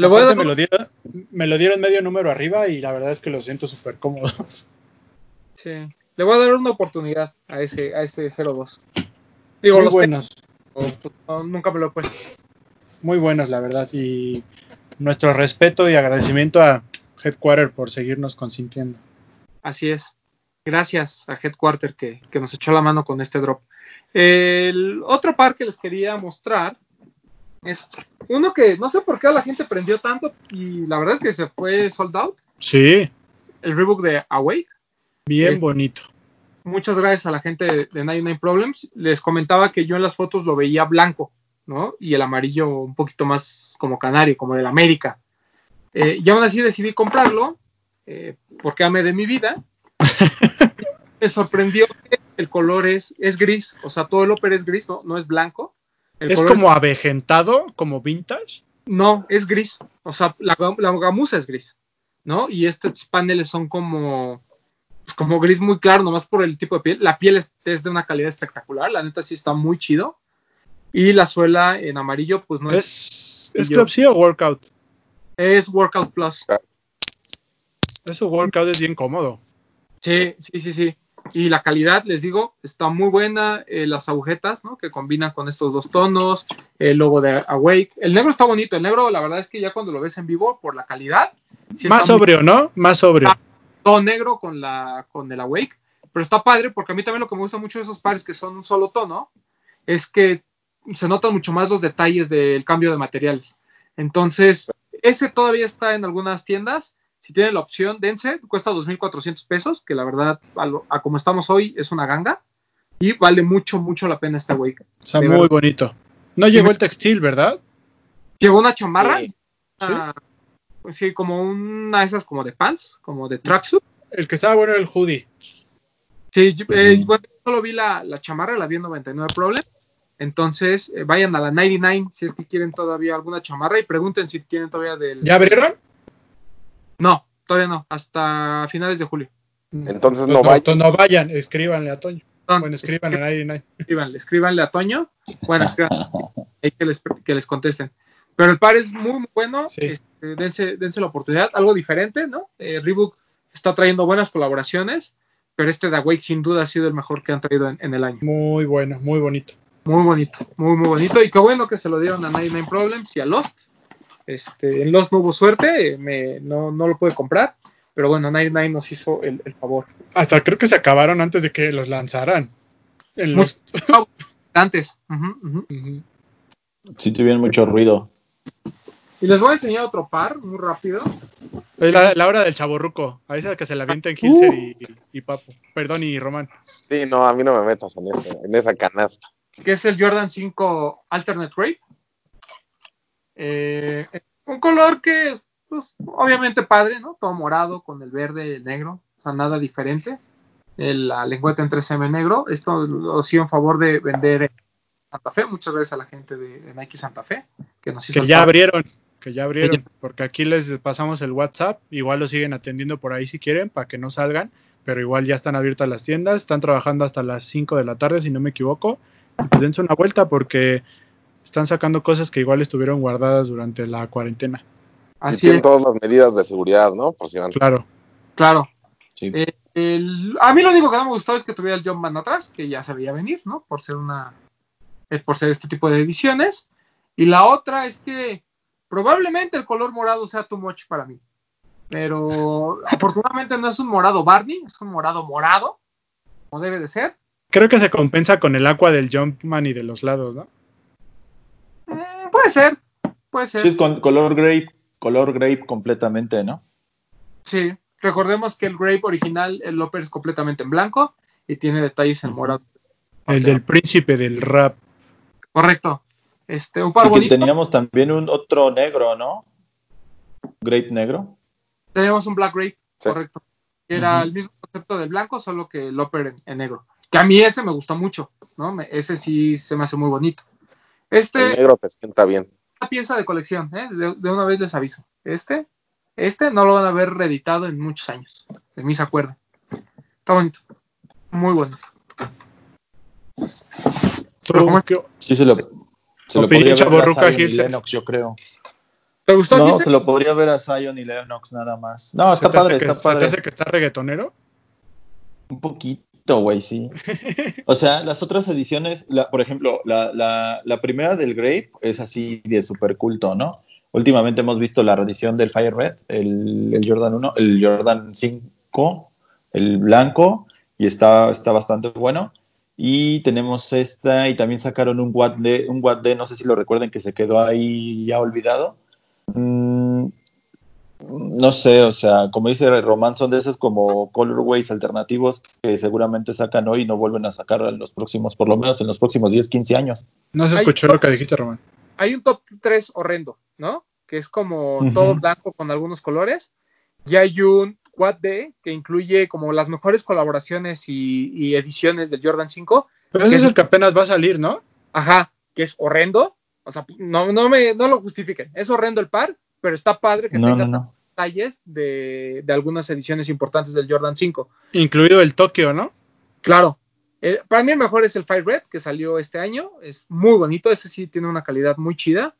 dar me, lo dieron, me lo dieron medio número arriba y la verdad es que lo siento súper cómodo. Sí. Le voy a dar una oportunidad a ese, a ese 02. Digo, Muy los buenos, tengo, pues, no, nunca me lo he puesto. muy buenos, la verdad. Y nuestro respeto y agradecimiento a Headquarter por seguirnos consintiendo. Así es. Gracias a Headquarter que, que nos echó la mano con este drop. El otro par que les quería mostrar es uno que no sé por qué la gente prendió tanto y la verdad es que se fue sold out. Sí, El rebook de Awake. bien Es- bonito. muchas gracias a la gente de, de 99 Problems. Les comentaba que yo en las fotos lo veía blanco, ¿no? Y el amarillo un poquito más como canario, como del América. Eh, y aún así decidí comprarlo, eh, porque amé de mi vida. Me sorprendió que el color es, es gris, o sea, todo el upper es gris, no, no es blanco. El Es como avejentado, como vintage. no, es gris. O sea, la, la gamuza es gris, ¿no? Y estos paneles son como, pues, como gris muy claro, nomás por el tipo de piel. La piel es, es de una calidad espectacular, la neta sí está muy chido. Y la suela en amarillo, pues no es, ¿Es, Club C o Workout? es Workout Plus. Ese Workout es bien cómodo. Sí, sí, sí, sí. Y la calidad, les digo, está muy buena. eh, las agujetas, ¿no? Que combinan con estos dos tonos. El logo de Awake. El negro está bonito. El negro, la verdad es que ya cuando lo ves en vivo, por la calidad. sí Más sobrio, ¿no? Más sobrio. Ah. todo negro con la con el Awake, pero está padre porque a mí también lo que me gusta mucho de esos pares que son un solo tono es que se notan mucho más los detalles del cambio de materiales. Entonces, ese todavía está en algunas tiendas. Si tienen la opción, dense, cuesta 2.400 pesos, que la verdad, a, lo- a como estamos hoy, es una ganga. Y vale mucho, mucho la pena este Awake. Está muy verdad. bonito. No llegó el textil, ¿verdad? Llegó una chamarra, Sí. una- sí, como una de esas como de pants, como de tracksuit. El que estaba bueno era el hoodie. Sí, eh, bueno, yo solo vi la, la chamarra, la vi en 99 Problem. Entonces, eh, vayan a la 99 si es que quieren todavía alguna chamarra y pregunten si tienen todavía del. ¿Ya abrieron? No, todavía no, hasta finales de julio. Entonces Pues no vayan. entonces no vayan, escríbanle a Toño. Bueno, escríbanle a nadie, nadie. escríbanle, escríbanle a Toño. Bueno, escríbanle ahí que les, que les contesten. Pero el par es muy, muy bueno. Sí. Este, dense, dense la oportunidad, algo diferente, ¿no? Eh, Reebok está trayendo buenas colaboraciones, pero este de Awake sin duda ha sido el mejor que han traído en- en el año. Muy bueno, muy bonito. Muy bonito, muy, muy bonito. Y qué bueno que se lo dieron a 99 Problems y a Lost. Este, en Lost no hubo suerte, me, no, no lo pude comprar. Pero bueno, 99 nos hizo el, el favor. Hasta creo que se acabaron antes de que los lanzaran. En los- Antes. ujú, ujú. Ujú. Sí tuvieron mucho ruido. Y les voy a enseñar otro par, muy rápido. Es la, la hora del chaborruco. A esa que se la avienta en Hilser y, y Papo. Perdón, y Román. Sí, no, a mí no me metas en, ese- en esa canasta. que es el Jordan 5 Alternate Ray. Eh, un color que es, pues, obviamente padre, ¿no? Todo morado con el verde y el negro, o sea, nada diferente. El, la lengüeta en 3M negro. Esto lo hacía en favor de vender en Santa Fe. Muchas gracias a la gente de, de Nike Santa Fe que nos hizo Que ya abrieron. Que ya abrieron. Porque aquí les pasamos el WhatsApp. Igual lo siguen atendiendo por ahí si quieren, para que no salgan. Pero igual ya están abiertas las tiendas. Están trabajando hasta las 5 de la tarde, si no me equivoco. Pues dense una vuelta porque están sacando cosas que igual estuvieron guardadas durante la cuarentena. y Así tienen es, todas las medidas de seguridad, ¿no? Por si van. Claro. claro. Sí. Eh, El- a mí lo único que no me gustó es que tuviera el Jumpman atrás, que ya se veía venir, ¿no? Por ser una, eh, por ser este tipo de ediciones. Y la otra es que probablemente el color morado sea too much para mí. Pero afortunadamente no es un morado Barney, es un morado morado, como debe de ser. Creo que se compensa con el agua del Jumpman y de los lados, ¿no? Puede ser, puede ser. Sí, es con color grape, color grape completamente, ¿no? Sí, recordemos que el Grape original, el Loper es completamente en blanco y tiene detalles en morado. El del príncipe del rap. Correcto. Este, un par Y que bonito. teníamos también un otro negro, ¿no? Grape negro. Teníamos un Black Grape, Sí. correcto. Era el mismo concepto del blanco, solo que el Loper en, en negro. Que a mí ese me gustó mucho, ¿no? Me- ese sí se me hace muy bonito. El Este, negro te sienta bien. una pieza de colección, ¿eh? de, de una vez les aviso. Este, este no lo van a ver reeditado en muchos años. De mí se acuerdan. Está bonito. Muy bonito. Pero ¿Tú ¿cómo es? qué- Sí, se lo, se lo podría ver a Zion y. Lennox, yo creo. ¿Te gustó? No, se lo podría ver a Zion y Lennox nada más. No, está padre, que- está ¿Se te padre. hace que está reggaetonero? Un poquito, güey, sí. O sea, las otras ediciones, la, por ejemplo, la, la, la primera del Grape es así de super culto, ¿no? Últimamente hemos visto la reedición del Fire Red, el, el Jordan 1, el Jordan 5, el blanco, y está, está bastante bueno. Y tenemos esta, y también sacaron un Watt D, un Watt D, no sé si lo recuerden, que se quedó ahí ya olvidado. Mm, no sé, o sea, como dice Román, son de esos como colorways alternativos que seguramente sacan hoy y no vuelven a sacar en los próximos, por lo menos en los próximos 10, 15 años. No se escuchó lo que dijiste, Román. hay un top 3 horrendo, ¿no? Que es como todo blanco con algunos colores. Y hay un Quad D que incluye como las mejores colaboraciones y, y ediciones del Jordan 5. Pero ese ¿Qué es es? el que apenas va a salir, ¿no? Ajá, que es horrendo. O sea, no, no, me, no lo justifiquen. Es horrendo el par, pero está padre que No, tenga no, no. detalles de, de algunas ediciones importantes del Jordan 5. Incluido el Tokio, ¿no? Claro. eh, para mí el mejor es el Fire Red que salió este año. Es muy bonito. Ese sí tiene una calidad muy chida.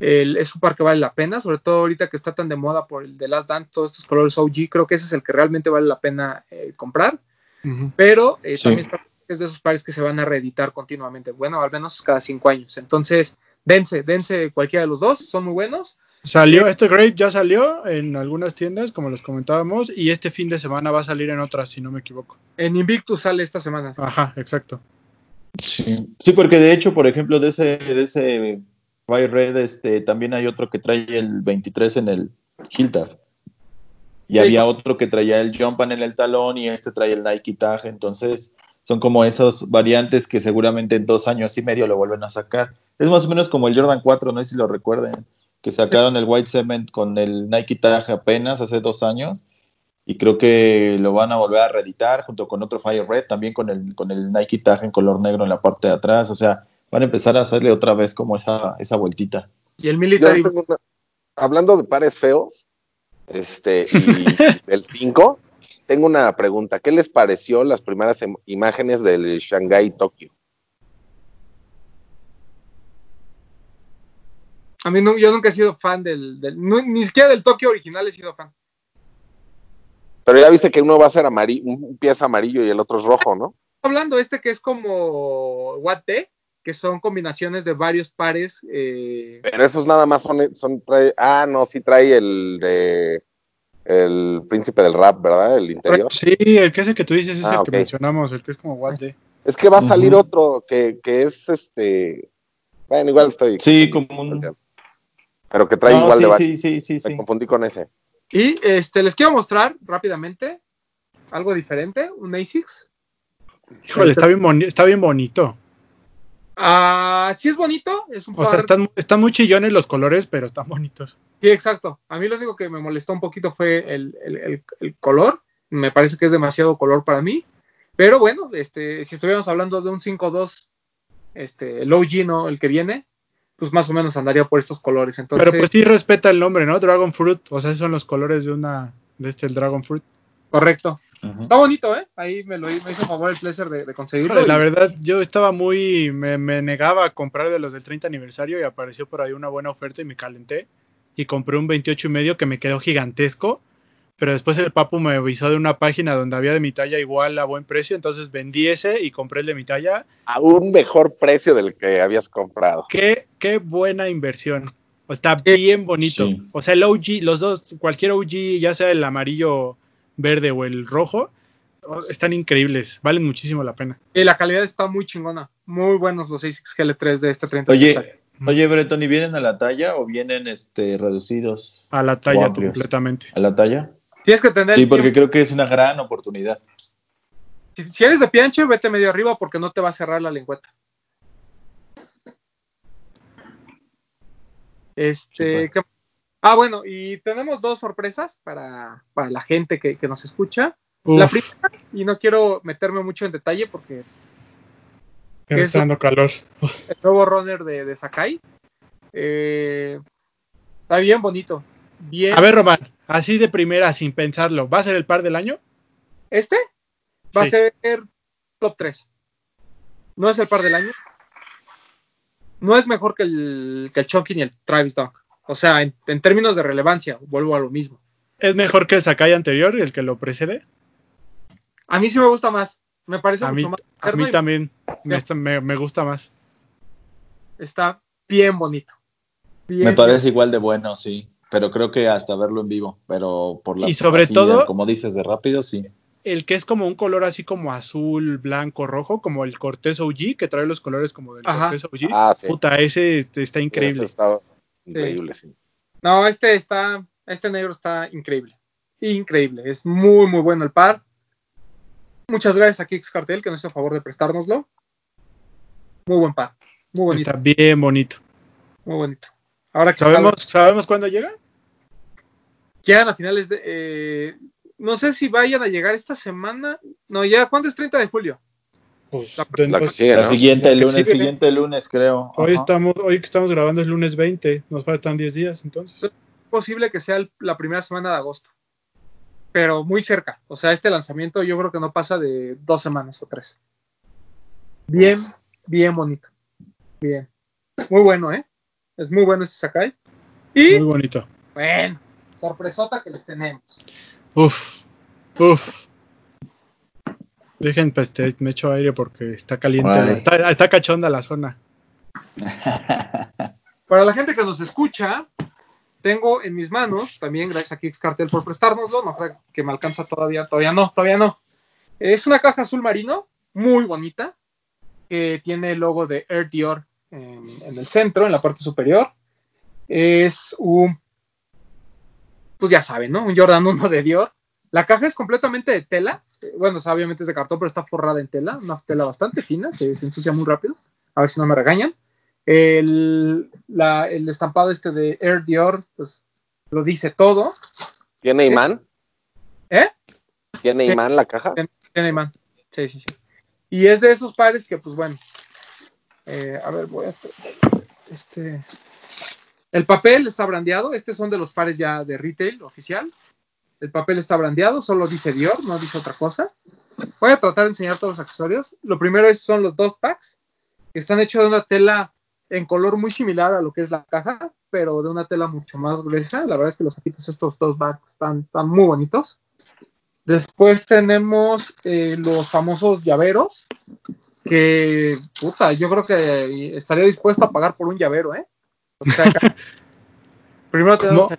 El- es un par que vale la pena, sobre todo ahorita que está tan de moda por el de Last Dance, todos estos colores OG. Creo que ese es el que realmente vale la pena eh, comprar. Pero eh, Sí. también está- es de esos pares que se van a reeditar continuamente. Bueno, al menos cada cinco años. Entonces, dense, dense cualquiera de los dos. Son muy buenos. Salió, este Grape ya salió en algunas tiendas, como los comentábamos, y este fin de semana va a salir en otras, si no me equivoco. En Invictus sale esta semana. Ajá, exacto. Sí. Sí, porque de hecho, por ejemplo, de ese, de ese Fire Red, este, también hay otro que trae el 23 en el Hiltar. Y Sí. había otro que traía el Jumpan en el talón y este trae el Nike Tag. Entonces, son como esos variantes que seguramente en dos años y medio lo vuelven a sacar. Es más o menos como el Jordan 4, no sé si lo recuerden, que sacaron el White Cement con el Nike Tag apenas hace dos años. Y creo que lo van a volver a reeditar junto con otro Fire Red, también con el, con el Nike Tag en color negro en la parte de atrás. O sea, van a empezar a hacerle otra vez como esa, esa vueltita. Y el Military. una- hablando de pares feos, este, y del 5, tengo una pregunta. ¿Qué les pareció las primeras imágenes del Shanghai Tokio? A mí no- yo nunca he sido fan del, del- no, ni siquiera del Tokio original he sido fan. Pero ya viste que uno va a ser amarillo, un pie es amarillo y el otro es rojo, ¿no? hablando este que es como What T, que son combinaciones de varios pares. eh, Pero esos nada más son, son trae- ah, no, sí trae el de el príncipe del rap, ¿verdad? El interior. Sí, el que ese que tú dices es Ah, el que mencionamos, el que es como What the. Es que va a salir otro que, que es este, bueno, igual estoy. Sí, como un... Pero que trae No, igual sí, de sí, varios. sí, sí, Me sí. confundí con ese. y este les quiero mostrar rápidamente algo diferente, un ASICS. Híjole, está bien, boni- está bien bonito. Ah, sí es bonito, es un O sea, están, están muy chillones los colores, pero están bonitos. Sí, exacto. A mí lo único que me molestó un poquito fue el, el- el- el color. Me parece que es demasiado color para mí. Pero bueno, este, si estuviéramos hablando de un 5-2, este, el OG, ¿no? El que viene, pues más o menos andaría por estos colores. Entonces, pero pues sí respeta el nombre, ¿no? Dragon Fruit. O sea, esos son los colores de una. De este, el Dragon Fruit. correcto. Está bonito, ¿eh? Ahí me lo me hizo favor el placer de, de conseguirlo. La y- verdad, yo estaba muy. Me, me negaba a comprar de los del 30 aniversario y apareció por ahí una buena oferta y me calenté. Y compré un 28 y medio que me quedó gigantesco. Pero después el papu me avisó de una página donde había de mi talla igual a buen precio, entonces vendí ese y compré el de mi talla. A un mejor precio del que habías comprado. Qué, qué buena inversión. Está bien bonito. Sí. O sea, el OG, los dos, cualquier OG, ya sea el amarillo, verde o el rojo, están increíbles. Valen muchísimo la pena. Y la calidad está muy chingona. Muy buenos los ASICS GL3 de este 30 Oye, aniversario. oye, Breton, ¿y vienen a la talla o vienen este reducidos A la talla completamente. a la talla? Tienes que tener. Sí, porque creo que es una gran oportunidad. Si, si eres de pianche, vete medio arriba porque no te va a cerrar la lengüeta. Este. Súper. ¿qué- Ah, bueno, y tenemos dos sorpresas para, para la gente que, que nos escucha. La primera, y no quiero meterme mucho en detalle porque me está dando calor. el nuevo runner de, de Sakai eh, está bien bonito. Bien. A ver, Román, así de primera, sin pensarlo, ¿va a ser el par del año? Este va Sí. a ser top 3. No es el par del año. No es mejor que el, que el Chunky ni el Travis Dunk. O sea, en, en términos de relevancia, vuelvo a lo mismo. ¿Es mejor que el Sakai anterior, el que lo precede? A mí sí me gusta más. Me parece A mí, mucho más a mí y también me, está- me- me gusta más. está bien bonito. Bien, Me parece igual de bueno, sí. Pero creo que hasta verlo en vivo. Pero por la Y sobre así, todo- como dices, de rápido, sí. El que es como un color así como azul, blanco, rojo, como el Cortés OG, que trae los colores como del Ajá. Cortés OG. Ah, sí. Puta, ese este, está Ese increíble. está increíble, sí. No, este está, este negro está increíble. Increíble. Es muy, muy bueno el par. Muchas gracias a Kix Cartel que nos hizo favor de prestárnoslo. Muy buen par. Muy bonito. Está bien bonito. Muy bonito. Ahora que ¿Sabemos, salga- ¿Sabemos cuándo llega? llegan a finales de. eh, no sé si vayan a llegar esta semana. No, ya, ¿cuándo es 30 de julio? Pues, La- la que pues, sigue, La ¿no? siguiente, el lunes, el sigue. siguiente lunes, creo. hoy, Ajá. estamos, hoy que estamos grabando es lunes 20, nos faltan 10 días entonces. Es posible que sea el- la primera semana de agosto. Pero muy cerca. O sea, este lanzamiento yo creo que no pasa de dos semanas o tres. Bien, bien bonito. Bien. Muy bueno, ¿eh? Es muy bueno este Sakai. Y, Muy bonito. bueno, sorpresota que les tenemos. Uf, uf. Dejen, pues te- me echo aire porque está caliente. La- está, está cachonda la zona. Para la gente que nos escucha, tengo en mis manos, también gracias a Kix Cartel por prestárnoslo, no creo que me alcanza todavía, todavía no, todavía no. Es una caja azul marino, muy bonita, que tiene el logo de Air Dior en, en el centro, en la parte superior. Es un, pues ya saben, ¿no? Un Jordan 1 de Dior. La caja es completamente de tela, bueno, o sea, obviamente es de cartón, pero está forrada en tela, una tela bastante fina, que se ensucia muy rápido, a ver si no me regañan. El, la- el estampado este de Air Dior, pues lo dice todo. ¿Tiene imán? ¿Eh? ¿Tiene imán la caja? Tiene imán. Sí, sí, sí. Y es de esos pares que, pues bueno. Eh, a ver, voy a. Este. El papel está brandeado. Estos son de los pares ya de retail oficial. El papel está brandeado, solo dice Dior, no dice otra cosa. Voy a tratar de enseñar todos los accesorios. Lo primero es, son los dos packs, que están hechos de una tela en color muy similar a lo que es la caja, pero de una tela mucho más gruesa. La verdad es que los saquitos, estos dos bags, están, están muy bonitos. Después tenemos eh, los famosos llaveros, que, puta, yo creo que estaría dispuesto a pagar por un llavero, ¿eh? O sea, acá- primero tenemos, ¿Cómo?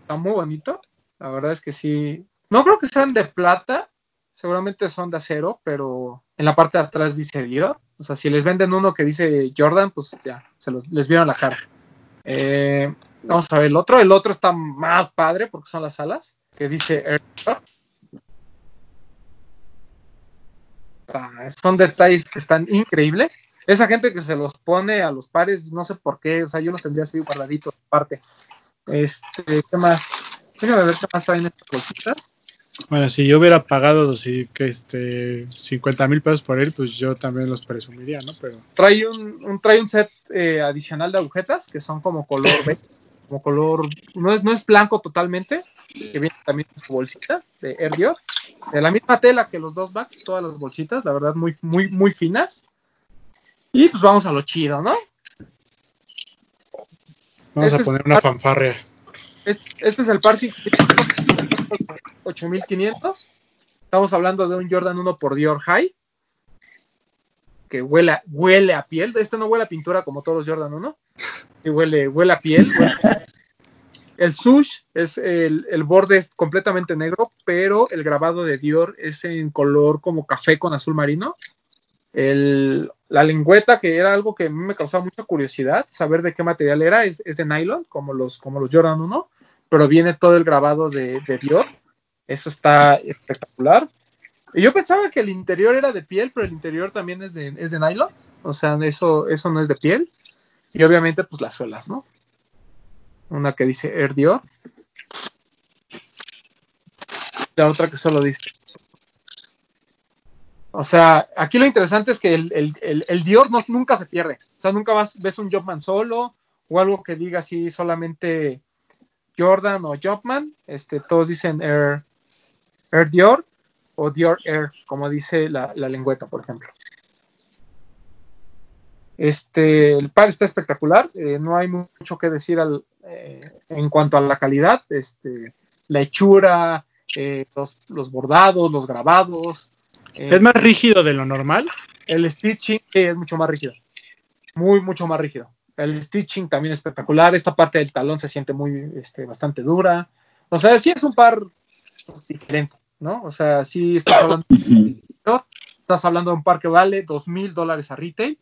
está muy bonito, la verdad es que sí. No creo que sean de plata, seguramente son de acero, pero en la parte de atrás dice Dior. O sea, si les venden uno que dice Jordan, pues ya, se los, les vieron la cara. Eh, vamos a ver el otro. El otro está más padre porque son las alas, que dice Air. Ah, Son detalles que están increíbles. Esa gente que se los pone a los pares, no sé por qué, o sea, yo los tendría así guardaditos aparte. Este, ¿qué más? Déjame ver qué más traen estas bolsitas. Bueno, si yo hubiera pagado que este 50 mil pesos por él, pues yo también los presumiría, ¿no? Pero Trae un, un- trae un set eh, adicional de agujetas que son como color como color, no es, no es blanco totalmente, que viene también en su bolsita de Air Dior. De la misma tela que los dos bags, todas las bolsitas, la verdad, muy, muy, muy finas. Y pues vamos a lo chido, ¿no? vamos Este a es- poner una fanfarria. Este, este es el par 5. 8500. Estamos hablando de un Jordan 1 por Dior High. Que huele, a- huele a piel. Este no huele a pintura como todos los Jordan 1. Que huele, huele a piel. huele- El sush es el, el borde es completamente negro, pero el grabado de Dior es en color como café con azul marino. El- la lengüeta, que era algo que a mí me causaba mucha curiosidad, saber de qué material era, es, es de nylon, como los, como los Jordan 1, pero viene todo el grabado de, de Dior. Eso está espectacular. Y yo pensaba que el interior era de piel, pero el interior también es de, es de nylon. O sea, eso, eso no es de piel. Y obviamente, pues las suelas, ¿no? Una que dice Air Dior. La otra que solo dice. O sea, aquí lo interesante es que el, el- el- el Dior no, nunca se pierde. O sea, nunca vas, ves un Jobman solo o algo que diga así solamente Jordan o Jobman. Este, todos dicen Air, Air Dior o Dior Air, como dice la, la lengüeta, por ejemplo. Este, el par está espectacular, eh, no hay mucho que decir al, eh, en cuanto a la calidad, este, la hechura, eh, los, los bordados, los grabados. eh, Es más rígido de lo normal. el stitching es mucho más rígido, muy, mucho más rígido. El stitching también es espectacular, esta parte del talón se siente muy, este, bastante dura. O sea, sí es un par diferente, ¿no? O sea, sí estás hablando, estás hablando de un par que vale dos mil dólares a retail,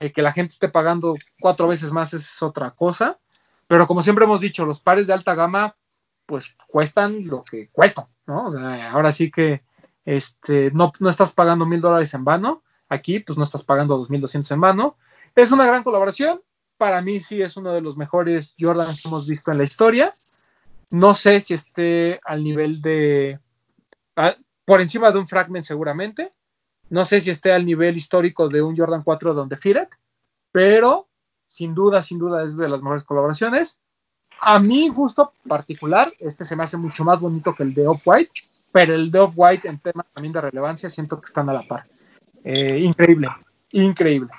eh, que la gente esté pagando cuatro veces más es otra cosa, pero como siempre hemos dicho, los pares de alta gama, pues cuestan lo que cuestan, ¿no? O sea, ahora sí que este, no, no estás pagando mil dólares en vano, aquí pues no estás pagando 2.200 en vano. Es una gran colaboración, para mí sí es uno de los mejores Jordans que hemos visto en la historia. No sé si esté al nivel de, a- por encima de un Fragment seguramente. No sé si esté al nivel histórico de un Jordan 4 donde Firet, pero sin duda, sin duda es de las mejores colaboraciones. A mi gusto particular, este se me hace mucho más bonito que el de Off-White, pero el de Off-White en temas también de relevancia siento que están a la par. Eh, increíble, increíble.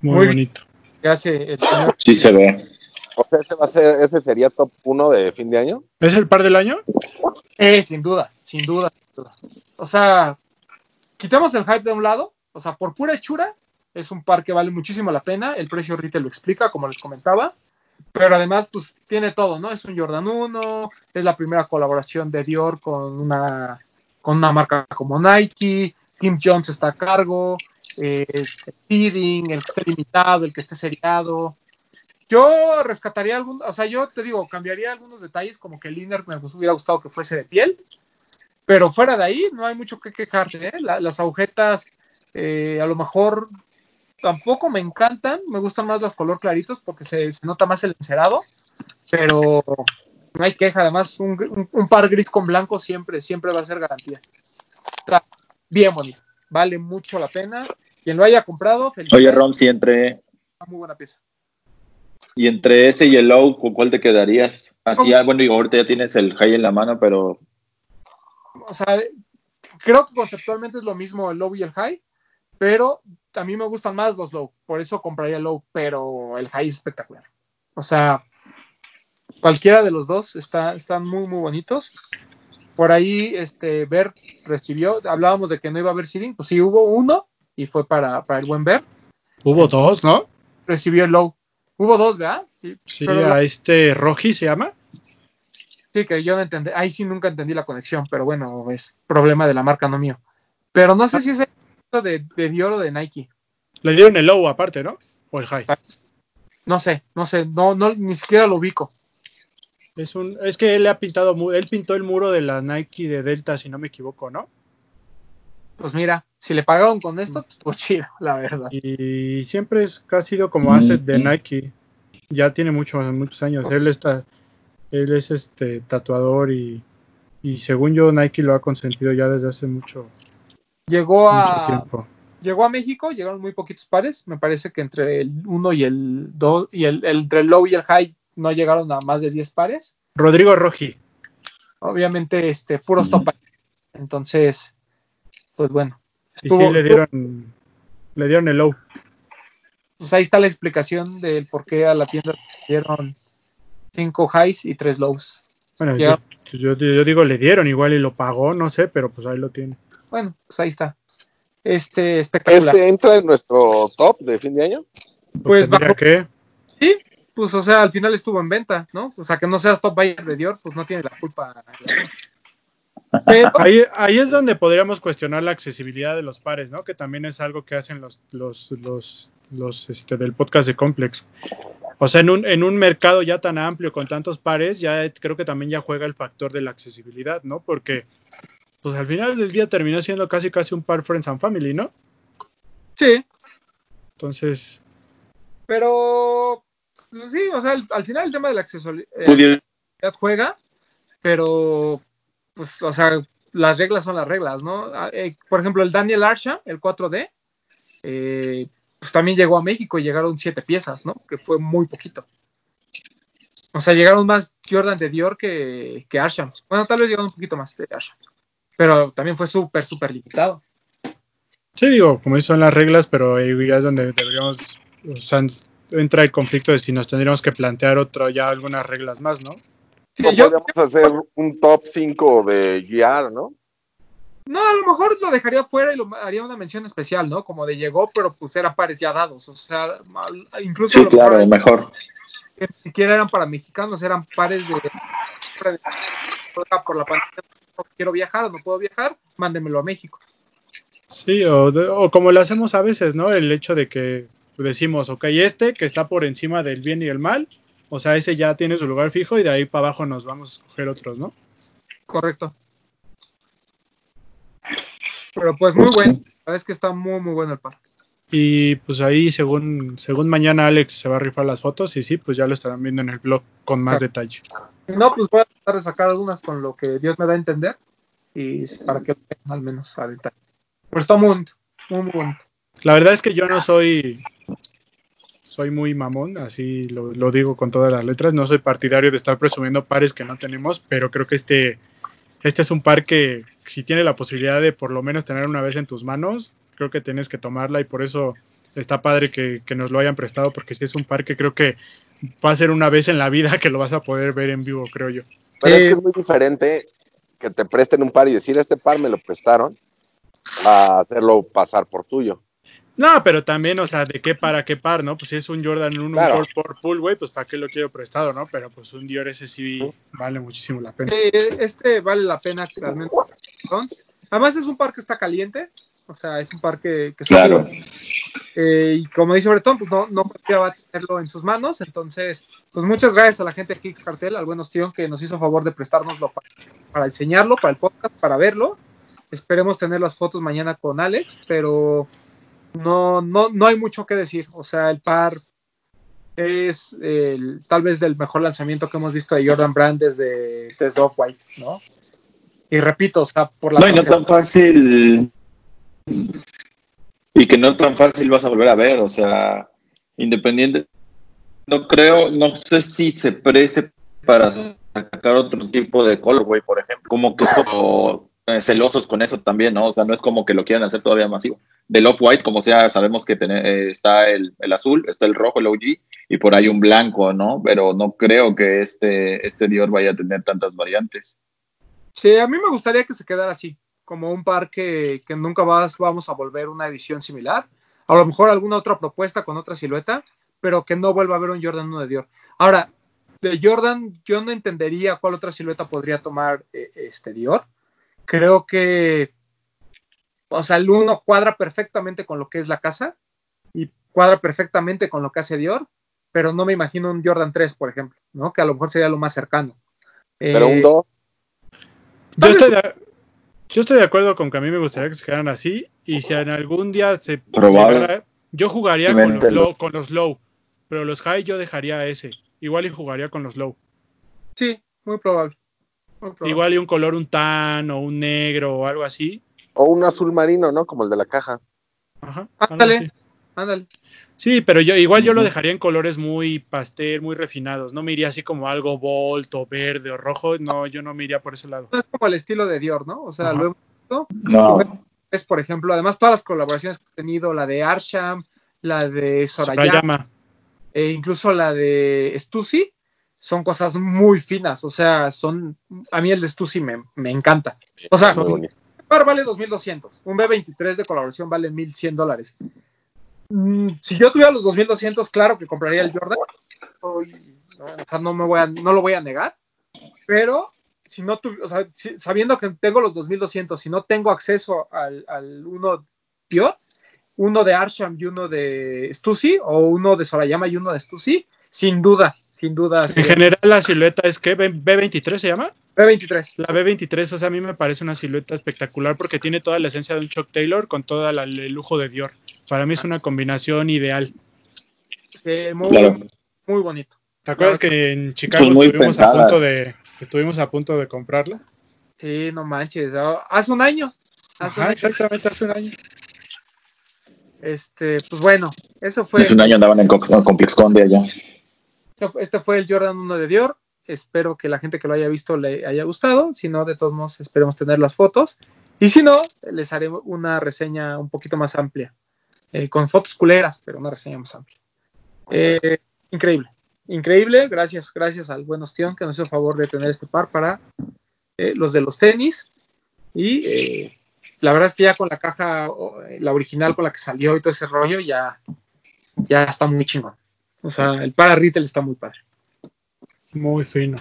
Muy, Muy- bonito. Que hace el señor. Sí se ve. O sea, ese va a ser, ese sería top 1 de fin de año. ¿Es el par del año? Eh, sin duda, sin duda, sin duda. O sea, quitemos el hype de un lado, o sea, por pura hechura, es un par que vale muchísimo la pena, el precio retail lo explica, como les comentaba, pero además, pues, tiene todo, ¿no? Es un Jordan 1, es la primera colaboración de Dior con una, con una marca como Nike, Tim Jones está a cargo, eh, el seeding, el que esté limitado, el que esté seriado. Yo rescataría algún, o sea, yo te digo, cambiaría algunos detalles, como que el inner me hubiera gustado que fuese de piel, pero fuera de ahí no hay mucho que quejarse. ¿eh? La- las agujetas, eh, a lo mejor tampoco me encantan, me gustan más los color claritos porque se, se nota más el encerado, pero no hay queja. Además, un, un- un par gris con blanco siempre, siempre va a ser garantía. Está bien bonito, vale mucho la pena. Quien lo haya comprado, feliz. Oye, Rom, si entre, muy buena pieza. y entre ese y el low, ¿con cuál te quedarías? Así, ah, bueno, y ahorita ya tienes el high en la mano, pero o sea, creo que conceptualmente es lo mismo el low y el high, pero a mí me gustan más los low, por eso compraría el low, pero el high es espectacular. O sea, cualquiera de los dos está, están muy, muy bonitos. Por ahí, este, Bert recibió, hablábamos de que no iba a haber seeding, pues sí, hubo uno y fue para, para el buen Bert, Hubo dos, ¿no? recibió el low. Hubo dos, ¿verdad? Sí, Sí, pero la- a este Roji se llama. Sí, que yo no entendí, ahí sí nunca entendí la conexión, pero bueno, es problema de la marca, no mío. Pero no sé si es el de, de Dior o de Nike. Le dieron el low aparte, ¿no? O el high. No sé, no sé, no, no, ni siquiera lo ubico. Es un, es que él ha pintado, él pintó el muro de la Nike de Delta, si no me equivoco, ¿no? Pues mira, si le pagaron con esto, pues estuvo chido, la verdad. Y siempre es, ha sido como asset de Nike. Ya tiene muchos, muchos años. Él está, él es este tatuador y, y según yo Nike lo ha consentido ya desde hace mucho, Llegó a, llegó a México, llegaron muy poquitos pares, me parece que entre el 1 y el 2, y el, el- entre el low y el high no llegaron a más de 10 pares. Rodrigo Roji. Obviamente, este, puros top. Entonces, pues bueno. Y sí le dieron, le dieron el low. pues ahí está la explicación del por qué a la tienda le dieron cinco highs y tres lows. Bueno, yo, yo- yo digo, le dieron igual y lo pagó, no sé, pero pues ahí lo tiene. Bueno, pues ahí está. Este, espectacular. Este entra en nuestro top de fin de año. Pues mira bajo- que Sí, pues o sea, al final estuvo en venta, ¿no? O sea, que no seas top buyer de Dior, pues no tiene la culpa. Pero, ahí, ahí es donde podríamos cuestionar la accesibilidad de los pares, ¿no? Que también es algo que hacen los, los, los, los este, del podcast de Complex. O sea, en un, en un mercado ya tan amplio con tantos pares, ya creo que también ya juega el factor de la accesibilidad, ¿no? Porque pues al final del día terminó siendo casi casi un par Friends and Family, ¿no? sí, Entonces, pero pues, sí, o sea, al, al final el tema de la accesibilidad Pudiera- juega, pero pues, o sea, las reglas son las reglas, ¿no? Ah, eh, por ejemplo, el Daniel Arsham, el 4D, eh, pues también llegó a México y llegaron siete piezas, ¿no? Que fue muy poquito. O sea, llegaron más Jordan de Dior que, que Arsham. Bueno, tal vez llegaron un poquito más de Arsham. Pero también fue súper, súper limitado. sí digo, como dicen son las reglas, pero ahí ya es donde deberíamos, o sea, entra el conflicto de si nos tendríamos que plantear otro, ya algunas reglas más, ¿no? Sí, yo- podríamos hacer un top 5 de GR, ¿no? no, a lo mejor lo dejaría fuera y lo haría una mención especial, ¿no? Como de llegó, pero pues eran pares ya dados. O sea, incluso Sí, lo mejor claro, mejor. que ni siquiera eran para mexicanos, eran pares de por la pandemia, quiero viajar o no puedo viajar, mándemelo a México. Sí, o, o como lo hacemos a veces, ¿no? El hecho de que decimos, ok, este que está por encima del bien y el mal, o sea, ese ya tiene su lugar fijo y de ahí para abajo nos vamos a escoger otros, ¿no? Correcto. Pero pues muy bueno, la verdad es que está muy muy bueno el par. Y pues ahí, según, según mañana Alex se va a rifar las fotos y sí, pues ya lo estarán viendo en el blog con más detalle. No, pues voy a tratar de sacar algunas con lo que Dios me da a entender y para que al menos a detalle. Pero está muy muy muy. La verdad es que yo no soy soy muy mamón, así lo, lo digo con todas las letras, no soy partidario de estar presumiendo pares que no tenemos, pero creo que este este es un par que si tiene la posibilidad de por lo menos tener una vez en tus manos, creo que tienes que tomarla y por eso está padre que, que nos lo hayan prestado, porque sí es un par que creo que va a ser una vez en la vida que lo vas a poder ver en vivo, creo yo. Pero es que es muy diferente que te presten un par y decir, este par me lo prestaron, a hacerlo pasar por tuyo. No, pero también, o sea, de qué para qué par, ¿no? Pues si es un Jordan 1 Claro. por, por pool, güey, pues para qué lo quiero prestado, ¿no? Pero pues un Dior ese sí vale muchísimo la pena. Eh, este vale la pena realmente. ¿no? Además es un par que está caliente, o sea, es un par que, Claro. Eh, y como dice Bretón, pues no, no cualquiera va a tenerlo en sus manos. Entonces, pues muchas gracias a la gente de Kicks Cartel, al buen Ostión, que nos hizo favor de prestárnoslo para, para enseñarlo, para el podcast, para verlo. Esperemos tener las fotos mañana con Alex, pero no, no, no hay mucho que decir. O sea, el par es el, tal vez del mejor lanzamiento que hemos visto de Jordan Brand desde, desde Off-White, ¿no? Y repito, o sea, por la No, y no tan fácil. Y que no tan fácil vas a volver a ver, o sea, independiente. No creo, no sé si se preste para sacar otro tipo de colorway, por ejemplo. Como que como celosos con eso también, ¿no? O sea, no es como que lo quieran hacer todavía masivo. Del off-white, como sea, sabemos que tener- eh, está el, el azul, está el rojo, el OG, y por ahí un blanco, ¿no? Pero no creo que este, este Dior vaya a tener tantas variantes. Sí, a mí me gustaría que se quedara así, como un par que, que nunca vas, vamos a volver una edición similar. A lo mejor alguna otra propuesta con otra silueta, pero que no vuelva a haber un Jordan 1 de Dior. Ahora, de Jordan, yo no entendería cuál otra silueta podría tomar eh, este Dior. Creo que, o sea, el 1 cuadra perfectamente con lo que es la casa y cuadra perfectamente con lo que hace Dior, pero no me imagino un Jordan 3, por ejemplo, ¿no? Que a lo mejor sería lo más cercano. Pero Eh, un 2, Yo Tal estoy, de, yo estoy de acuerdo con que a mí me gustaría que se quedaran así y si en algún día se Probable. llegara- yo jugaría con los, low, lo- con los low, pero los high yo dejaría ese. Igual y jugaría con los low. Sí, muy probable. Muy probable. Igual y un color un tan o un negro o algo así. o un azul marino, ¿no? Como el de la caja. Ajá, Ándale. Ándale. Sí, pero yo igual yo lo dejaría en colores muy pastel, muy refinados. No me iría así como algo bolt o verde o rojo. No, yo no me iría por ese lado. No es como el estilo de Dior, ¿no? O sea, Ajá. lo hemos visto. No. Es, por ejemplo, además todas las colaboraciones que ha tenido, la de Arsham, la de Sorayama, Sorayama. e incluso la de Stussy, son cosas muy finas, o sea, son, a mí el de Stussy me, me encanta. O sea, un par vale 2200, un B23 de colaboración vale 1100 dólares. Mm, Si yo tuviera los 2200, claro que compraría el Jordan. O sea, no me voy a, no lo voy a negar, pero si no tu- o sea, si- sabiendo que tengo los 2200, si no tengo acceso al, al uno Dior, uno de Arsham y uno de Stussy, o uno de Sorayama y uno de Stussy, sin duda, sin duda. En general la silueta es que B23 se llama. B23. La B23, o sea, a mí me parece una silueta espectacular porque tiene toda la esencia de un Chuck Taylor con todo el lujo de Dior. Para mí es una combinación ideal. eh, muy, Claro. muy bonito. ¿Te acuerdas Claro. que en Chicago Son muy estuvimos a punto de estuvimos a punto de comprarla? Sí, no manches. Hace un año. Hace un Ajá, año. exactamente hace un año. Este, pues bueno, eso fue. Hace un año andaban en Co- en Complex Conde allá. Este fue el Jordan 1 de Dior. Espero que la gente que lo haya visto le haya gustado. Si no, de todos modos, esperemos tener las fotos. Y si no, les haré una reseña un poquito más amplia. Eh, con fotos culeras, pero una reseña más amplia. Eh, increíble. Increíble. Gracias, gracias al buen Ostión que nos hizo el favor de tener este par para eh, los de los tenis. Y eh, la verdad es que ya con la caja, la original con la que salió y todo ese rollo, ya, ya está muy chingón. O sea, el para retail está muy padre. Muy fino.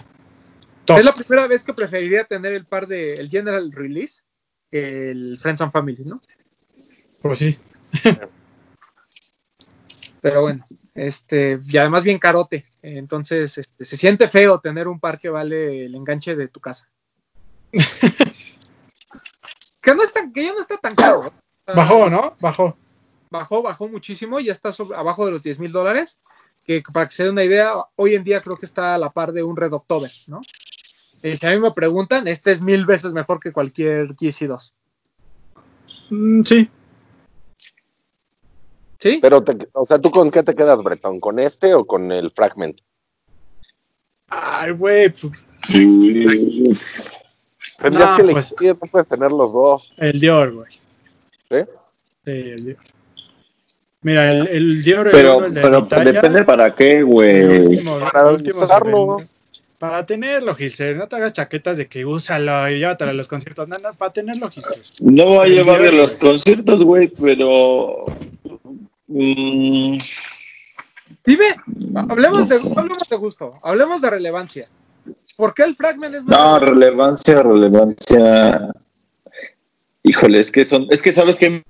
Top. Es la primera vez que preferiría tener el par de el General Release que el Friends and Family, ¿no? Pues sí. Pero bueno, este, y además bien carote. Entonces, este, se siente feo tener un par que vale el enganche de tu casa. que no es tan, que ya no está tan caro. ¿eh? Bajó, ¿no? Bajó. Bajó, bajó muchísimo, ya está sobre- abajo de los 10 mil dólares. Que para que se den una idea, hoy en día creo que está a la par de un Red October, ¿no? Eh, si a mí me preguntan, este es mil veces mejor que cualquier GC2. Mm, sí. ¿Sí? Pero, te- o sea, ¿tú con qué te quedas, Bretón? ¿Con este o con el Fragment? Ay, güey. pues, Tendrías No, que elegir, pues- no puedes tener los dos. El Dior, güey. ¿sí? Sí, el Dior. Mira, el, el Dior el Pero, uno, el de pero Italia, depende para qué, el güey. Para el usarlo. Para tenerlo, Gilser. No te hagas chaquetas de que úsalo y llévatelo a los conciertos. No, no, para tenerlo, Gilser. No voy a El llevar de Dior, los conciertos, güey, pero. Mm, Dime, hablemos, No de, hablemos de gusto, hablemos de relevancia. ¿Por qué el Fragment es más No, relevante? relevancia, relevancia. Híjole, es que son, es que sabes que,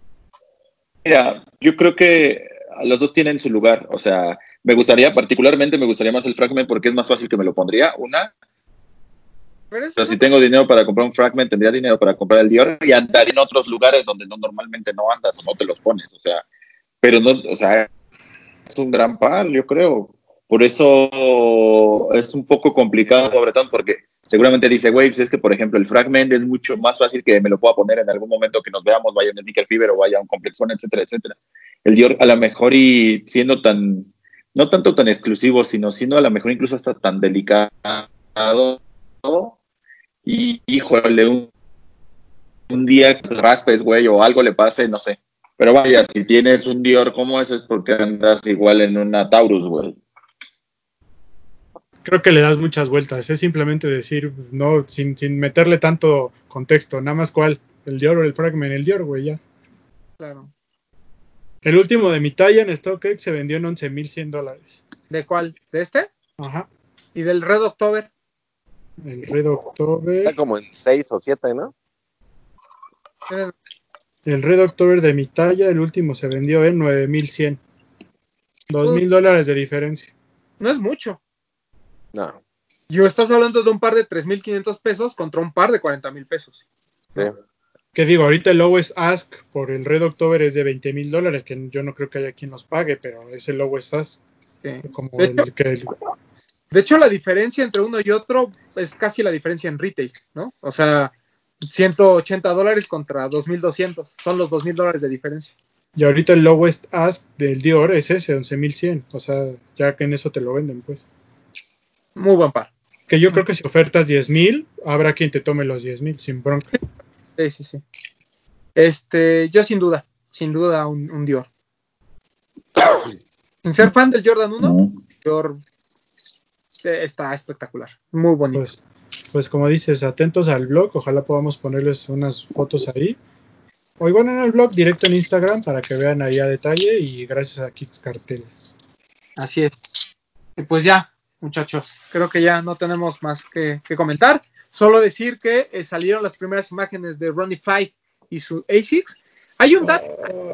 mira, yo creo que los dos tienen su lugar. O sea, me gustaría, particularmente me gustaría más el fragment porque es más fácil que me lo pondría. Una, Pero o sea, si tengo dinero para comprar un fragment, tendría dinero para comprar el Dior y andaría en otros lugares donde no normalmente no andas o no te los pones. O sea, pero no, o sea, es un gran par, yo creo. Por eso es un poco complicado, Bretón, porque seguramente dice, güey, pues es que, por ejemplo, el fragment es mucho más fácil que me lo pueda poner en algún momento que nos veamos, vaya a un Sneaker Fever o vaya a un Complexón, etcétera, etcétera. El Dior, a lo mejor, y siendo tan, no tanto tan exclusivo, sino siendo a lo mejor incluso hasta tan delicado, y híjole, un, un día raspes, güey, o algo le pase, no sé. Pero vaya, si tienes un Dior como ese es porque andas igual en una Taurus, güey. Creo que le das muchas vueltas. Es simplemente decir, no, sin, sin meterle tanto contexto. Nada más cuál. El Dior o el Fragment. El Dior, güey, ya. Claro. El último de mi talla en StockX se vendió en 11.100 dólares. ¿De cuál? ¿De este? Ajá. ¿Y del Red October? El Red October. Está como en 6 o 7, ¿no? El Red October de mi talla, el último se vendió en 9100. 2000 dólares de diferencia. No es mucho. No. Yo estás hablando de un par de 3.500 pesos contra un par de 40.000 pesos. sí. Que digo, ahorita el lowest ask por el Red October es de 20 mil dólares, que yo no creo que haya quien los pague, pero es el lowest ask. Sí. Como De el hecho, que de hecho, la diferencia entre uno y otro es casi la diferencia en retail, ¿no? O sea, 180 dólares contra 2.200. Son los 2.000 dólares de diferencia. y ahorita el lowest ask del Dior es ese, 11.100. O sea, ya que en eso te lo venden, pues. Muy buen par. Que yo creo que si ofertas 10 mil, habrá quien te tome los 10 mil sin bronca. Sí, sí, sí. Este, yo sin duda, sin duda un, un Dior. Sin ser fan del Jordan 1, ¿no? Dior eh, está espectacular, muy bonito. Pues, pues como dices, atentos al blog, ojalá podamos ponerles unas fotos ahí. O igual en el blog, directo en Instagram, para que vean ahí a detalle y gracias a Kicks Cartel. Así es. Y pues ya, muchachos, creo que ya no tenemos más que, comentar. Solo decir que eh, salieron las primeras imágenes de Ronnie Five y su ASICS. Hay un, dato,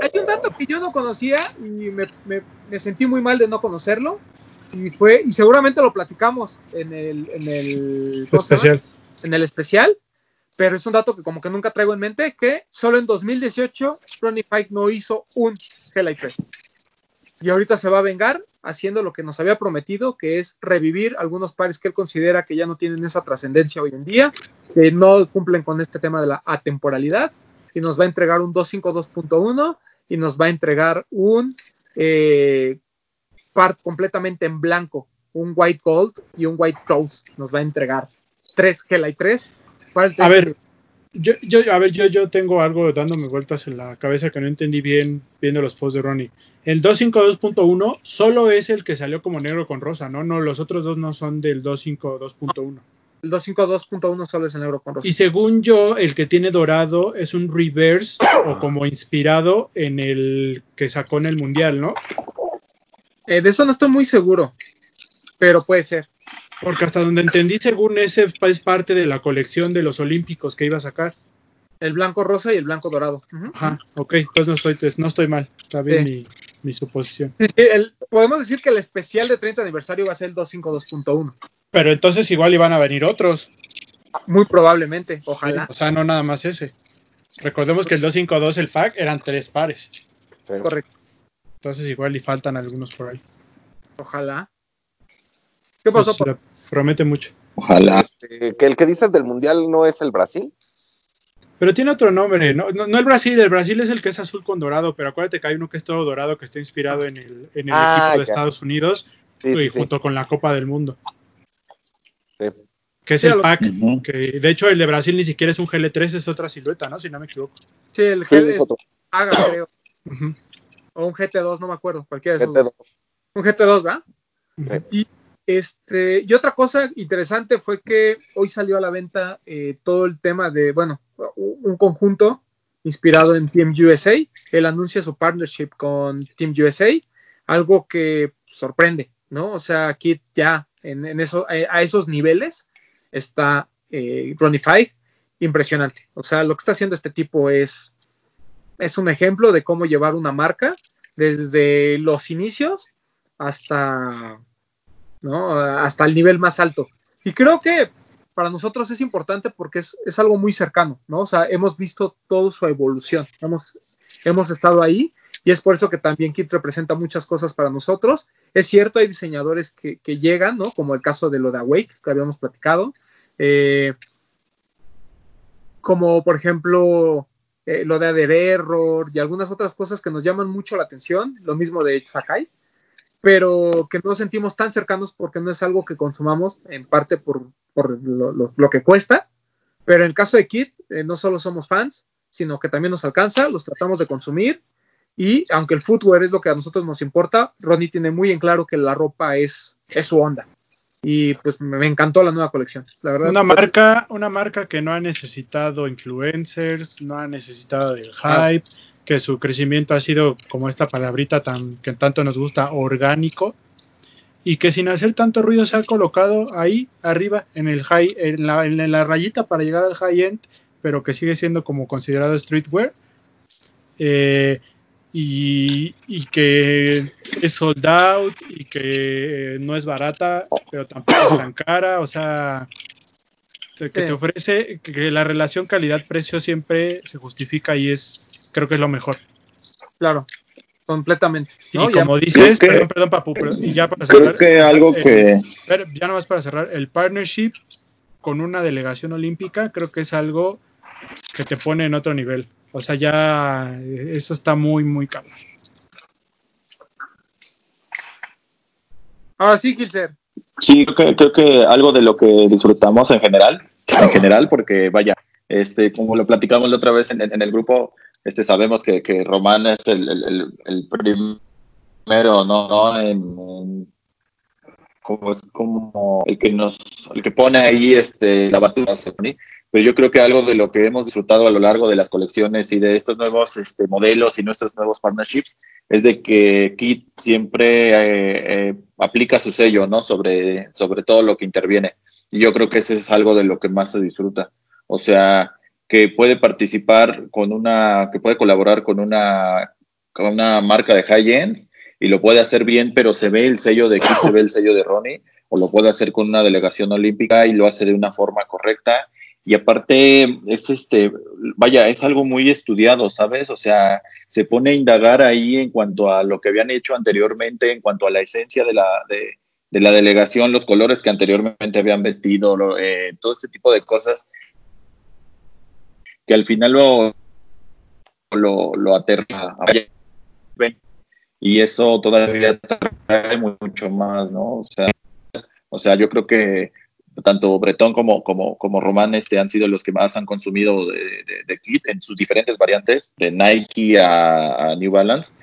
hay un dato que yo no conocía y me sentí muy mal de no conocerlo. Y fue, y seguramente lo platicamos en el, en el. Especial. en el especial, pero es un dato que como que nunca traigo en mente, que solo en 2018 Ronnie Pike no hizo un Hell 3. Y ahorita se va a vengar haciendo lo que nos había prometido, que es revivir algunos pares que él considera que ya no tienen esa trascendencia hoy en día, que no cumplen con este tema de la atemporalidad, y nos va a entregar un 252.1 y nos va a entregar un eh, part completamente en blanco, un white gold y un white toast. Nos va a entregar tres 3 para el A ver, yo, yo, a ver, yo, yo tengo algo dándome vueltas en la cabeza que no entendí bien viendo los posts de Ronnie. El 252.1 solo es el que salió como negro con rosa, ¿no? No, los otros dos no son del 252.1. El 252.1 solo es el negro con rosa. Y según yo, el que tiene dorado es un reverse o como inspirado en el que sacó en el mundial, ¿no? Eh, de eso no estoy muy seguro, pero puede ser. Porque hasta donde entendí, según ese es parte de la colección de los olímpicos que iba a sacar. El blanco rosa y el blanco dorado. Ajá, ok, entonces no estoy, no estoy mal. Está bien Sí. mi, mi suposición. Sí, sí, el- podemos decir que el especial de 30 aniversario va a ser el 252.1. Pero entonces igual iban a venir otros. Muy probablemente, ojalá. O sea, no nada más ese. Recordemos que el 252, el pack, eran tres pares. Sí. Correcto, Entonces igual y faltan algunos por ahí. ojalá. ¿Qué pasó? Pues, promete mucho. Ojalá. Este, que el que dices del mundial no es el Brasil. Pero tiene otro nombre, no, no, no el Brasil, el Brasil es el que es azul con dorado, pero acuérdate que hay uno que es todo dorado que está inspirado en el, en el Ah, equipo de ya. Estados Unidos Sí, y sí, junto con la Copa del Mundo, Sí. que es Sí, el lo- pack, que de hecho el de Brasil ni siquiera es un GL3, es otra silueta, ¿no? Si no me equivoco. Sí, el Sí, G es otro. Haga, creo. Ujú, O un GT2, no me acuerdo. Cualquiera de esos. GT2. Un GT2, ¿verdad? Y, este, y otra cosa interesante fue que hoy salió a la venta eh, todo el tema de, bueno, un un conjunto inspirado en Team USA. Él anuncia su partnership con Team USA, algo que sorprende, ¿no? O sea, aquí ya en, en eso, eh, a esos niveles está eh, Ronnie Five, impresionante. O sea, lo que está haciendo este tipo es, es un ejemplo de cómo llevar una marca desde los inicios hasta ¿no? Hasta el nivel más alto. Y creo que para nosotros es importante porque es, es algo muy cercano, ¿no? O sea, hemos visto toda su evolución, hemos, hemos estado ahí y es por eso que también Kit representa muchas cosas para nosotros. Es cierto, hay diseñadores que, llegan, ¿no? Como el caso de lo de Awake, que habíamos platicado. Eh, como por ejemplo eh, lo de Ader Error y algunas otras cosas que nos llaman mucho la atención, lo mismo de Sakai, pero que no sentimos tan cercanos porque no es algo que consumamos en parte por, por lo, lo, lo, que cuesta, pero en el caso de Kit eh, no solo somos fans, sino que también nos alcanza, los tratamos de consumir y aunque el footwear es lo que a nosotros nos importa, Ronnie tiene muy en claro que la ropa es, es su onda. Y pues me encantó la nueva colección. La verdad, una marca, una marca que no ha necesitado influencers, no ha necesitado del hype, ah. que su crecimiento ha sido como esta palabrita tan que tanto nos gusta, orgánico, y que sin hacer tanto ruido se ha colocado ahí arriba en el high, en la, en la rayita para llegar al high end, pero que sigue siendo como considerado streetwear. Eh, y, y, que es sold out y que no es barata, pero tampoco es tan cara, o sea, que te ofrece, que la relación calidad-precio siempre se justifica y es, creo que es lo mejor. Claro, completamente. ¿no? Y como ya, dices, que, perdón, perdón, Papu, pero, y ya para cerrar, creo que algo el, que... Ya nomás para cerrar, el partnership con una delegación olímpica creo que es algo que te pone en otro nivel. O sea, ya eso está muy, muy caro. Ahora sí, Kilser. Sí, creo que, creo que algo de lo que disfrutamos en general, en general, porque vaya, este, como lo platicamos la otra vez en, en el grupo, este, sabemos que, que Román es el, el, el primero, ¿no? ¿no? En, en, como es como el que nos, el que pone ahí este la batuta pero yo creo que algo de lo que hemos disfrutado a lo largo de las colecciones y de estos nuevos este, modelos y nuestros nuevos partnerships es de que Kit siempre eh, eh, aplica su sello, ¿no? Sobre, sobre todo lo que interviene. Y yo creo que ese es algo de lo que más se disfruta. O sea, que puede participar con una, que puede colaborar con una, con una marca de high-end y lo puede hacer bien, pero se ve el sello de Kit, se ve el sello de Ronnie, o lo puede hacer con una delegación olímpica y lo hace de una forma correcta y aparte es este, vaya, es algo muy estudiado, ¿sabes? O sea, se pone a indagar ahí en cuanto a lo que habían hecho anteriormente, en cuanto a la esencia de la, de, la delegación, los colores que anteriormente habían vestido, eh, todo este tipo de cosas que al final lo, lo, lo aterra. Y eso todavía trae mucho más, ¿no? O sea, o sea, yo creo que tanto Bretón como, como, como Román este, han sido los que más han consumido de, de, Kit en sus diferentes variantes, de Nike a, New Balance.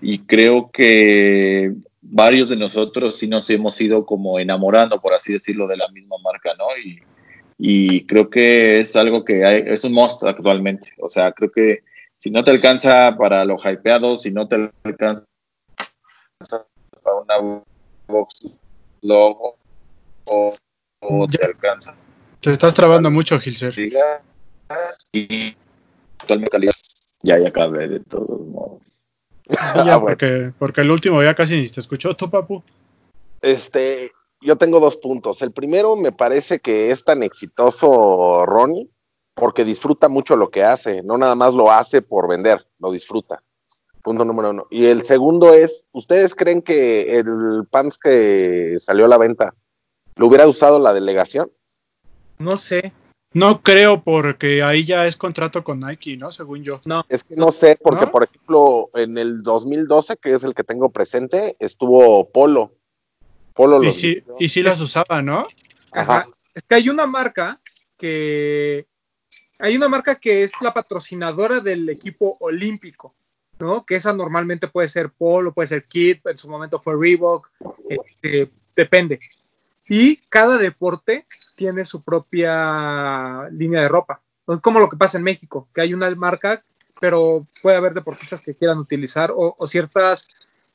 Y creo que varios de nosotros sí nos hemos ido como enamorando, por así decirlo, de la misma marca, ¿no? Y, y creo que es algo que hay, es un monstruo actualmente. O sea, creo que si no te alcanza para lo hypeado, si no te alcanza para una box logo o te alcanza. Te estás trabando mucho, Gilser. Y ya, ya acabé de todos modos. ya, ah, porque, porque el último ya casi ni te escuchó, tú, papu. Este, yo tengo dos puntos. El primero, me parece que es tan exitoso Ronnie porque disfruta mucho lo que hace, no nada más lo hace por vender, lo disfruta. Punto número uno. Y el segundo es, ¿ustedes creen que el pants que salió a la venta ¿Lo hubiera usado la delegación? No sé. No creo porque ahí ya es contrato con Nike, ¿no? Según yo. No. Es que no sé, porque por ejemplo, en el 2012, que es el que tengo presente, estuvo Polo. Polo y, sí, y sí las usaba, ¿no? Ajá. Es que hay una marca que hay una marca que es la patrocinadora del equipo olímpico, ¿no? Que esa normalmente puede ser Polo, puede ser Kid, en su momento fue Reebok, este, depende y cada deporte tiene su propia línea de ropa. Como lo que pasa en México, que hay una marca, pero puede haber deportistas que quieran utilizar o, ciertas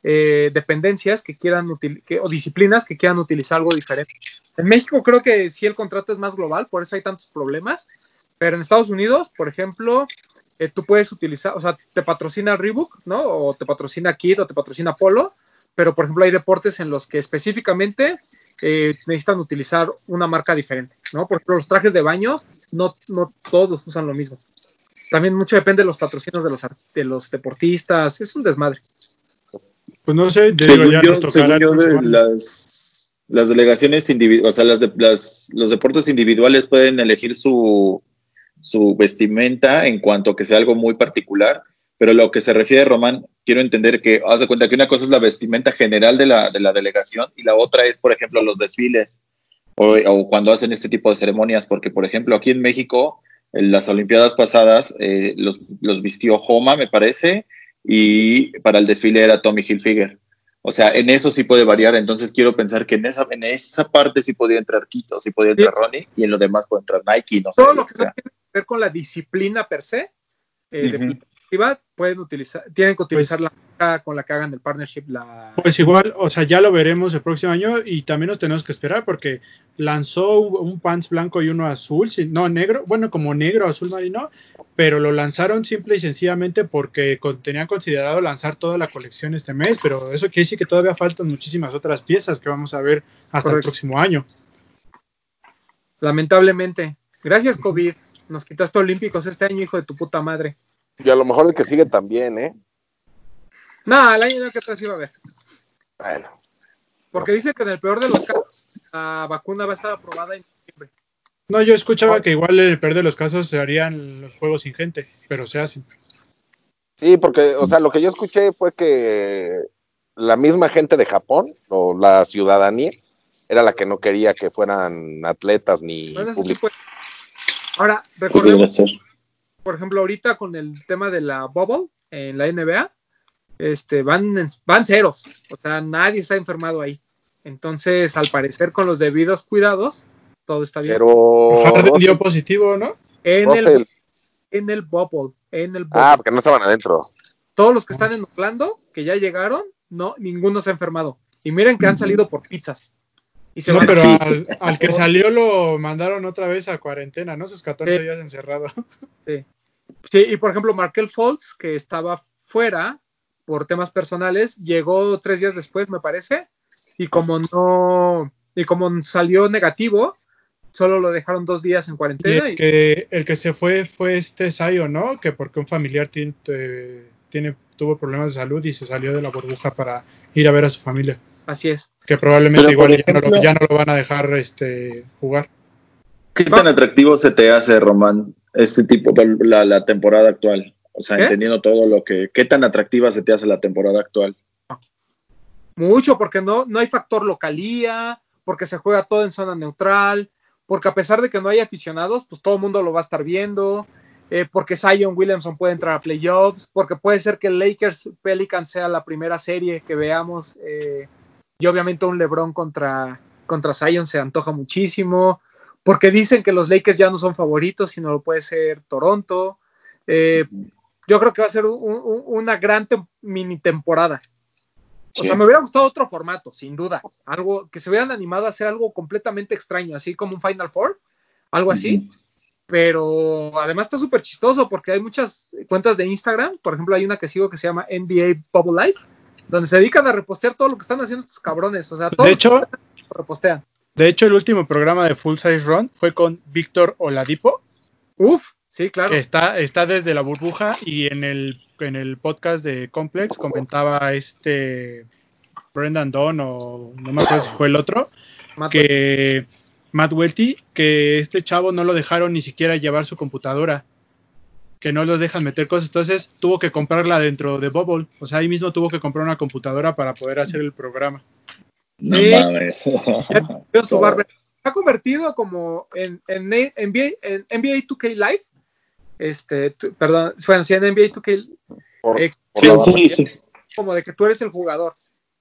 eh, dependencias que quieran o disciplinas que quieran utilizar algo diferente. En México creo que sí el contrato es más global, por eso hay tantos problemas, pero en Estados Unidos, por ejemplo, eh, tú puedes utilizar, o sea, te patrocina Reebok, ¿no? O te patrocina Kid o te patrocina Polo, pero por ejemplo hay deportes en los que específicamente eh, necesitan utilizar una marca diferente, ¿no? Porque los trajes de baño no, no todos usan lo mismo. También mucho depende de los patrocinios de los, de los deportistas, es un desmadre. Pues no sé, de las, las delegaciones individuales, o sea, las, las, los deportes individuales pueden elegir su, su vestimenta en cuanto a que sea algo muy particular pero lo que se refiere, Román, quiero entender que, haz de cuenta que una cosa es la vestimenta general de la, de la delegación y la otra es, por ejemplo, los desfiles o, cuando hacen este tipo de ceremonias, porque, por ejemplo, aquí en México, en las Olimpiadas pasadas, eh, los, los, vistió Homa, me parece, y para el desfile era Tommy Hilfiger. O sea, en eso sí puede variar, entonces quiero pensar que en esa, en esa parte sí podría entrar Quito, sí podría entrar Ronnie, y en lo demás puede entrar Nike, no Todo lo que tiene que ver con la disciplina per se, eh, pueden utilizar, tienen que pues utilizar la marca con la que hagan el partnership. La... Pues igual, o sea, ya lo veremos el próximo año y también nos tenemos que esperar porque lanzó un pants blanco y uno azul, no negro, bueno, como negro, azul marino, pero lo lanzaron simple y sencillamente porque tenían considerado lanzar toda la colección este mes, pero eso quiere decir que todavía faltan muchísimas otras piezas que vamos a ver hasta el próximo año. Lamentablemente. Gracias, COVID. Nos quitaste olímpicos este año, hijo de tu puta madre. Y a lo mejor el que sigue también, ¿eh? No, el año que atrás iba a ver. Bueno. Porque dice que en el peor de los casos la vacuna va a estar aprobada en diciembre. No, yo escuchaba que igual en el peor de los casos se harían los juegos sin gente, pero se hacen. Sí, porque, o sea, lo que yo escuché fue que la misma gente de Japón, o la ciudadanía, era la que no quería que fueran atletas ni Ahora, recordemos, por ejemplo, ahorita con el tema de la bubble en la NBA, este, van, van ceros. O sea, nadie está enfermado ahí. Entonces, al parecer, con los debidos cuidados, todo está bien. Pero. Harden dio positivo, ¿no? en, el, en el bubble, en el bubble. Ah, porque no estaban adentro. Todos los que están en Orlando, que ya llegaron, no, ninguno se ha enfermado. Y miren que han salido por pizzas. Y se No, van pero Sí. al, al que salió lo mandaron otra vez a cuarentena, ¿no? Sus 14 Sí. días encerrado. Sí, y por ejemplo, Markel Fultz, que estaba fuera por temas personales, llegó tres días después, me parece, y como no, y como salió negativo, solo lo dejaron dos días en Y cuarentena. el Y, que, el que se fue fue este Sayo, ¿no? Que porque un familiar tiene, tiene- tuvo problemas de salud y se salió de la burbuja para ir a ver a su familia. así es. Que probablemente Pero, igual ya, no lo, ya no lo van a dejar este, jugar. ¿Qué tan atractivo se te hace, Román, este tipo de la, la temporada actual? O sea, ¿Qué? entendiendo todo lo que. ¿Qué tan atractiva se te hace la temporada actual? Mucho, porque no, no hay factor localía, porque se juega todo en zona neutral, porque a pesar de que no hay aficionados, pues todo el mundo lo va a estar viendo, eh, porque Zion Williamson puede entrar a playoffs, porque puede ser que el Lakers Pelicans sea la primera serie que veamos, eh, y obviamente un LeBron contra, contra Zion se antoja muchísimo, porque dicen que los Lakers ya no son favoritos, sino lo puede ser Toronto. Eh, yo creo que va a ser un- un- una gran tem- mini temporada. O Sí. sea, me hubiera gustado otro formato, sin duda. Algo que se hubieran animado a hacer algo completamente extraño, así como un Final Four, algo así. Pero además está súper chistoso porque hay muchas cuentas de Instagram. Por ejemplo, hay una que sigo que se llama NBA Bubble Life, donde se dedican a repostear todo lo que están haciendo estos cabrones. O sea, todos De hecho, repostean. De hecho, el último programa de Full Size Run fue con Víctor Oladipo, Uf, sí, claro. que está, está desde la burbuja y en el, en el podcast de Complex comentaba este Brendan Don o no me acuerdo si fue el otro, Matt que Matt Welty, que este chavo no lo dejaron ni siquiera llevar su computadora, que no los dejan meter cosas, entonces tuvo que comprarla dentro de Bubble, o sea, ahí mismo tuvo que comprar una computadora para poder hacer el programa. No Sí. mames. Su. Se ha convertido como en, en, NBA, en NBA 2K Live. Este, tu- perdón, bueno, sí, en NBA 2K Por, Ex- por Sí, la sí, banda. sí. como de que tú eres el jugador.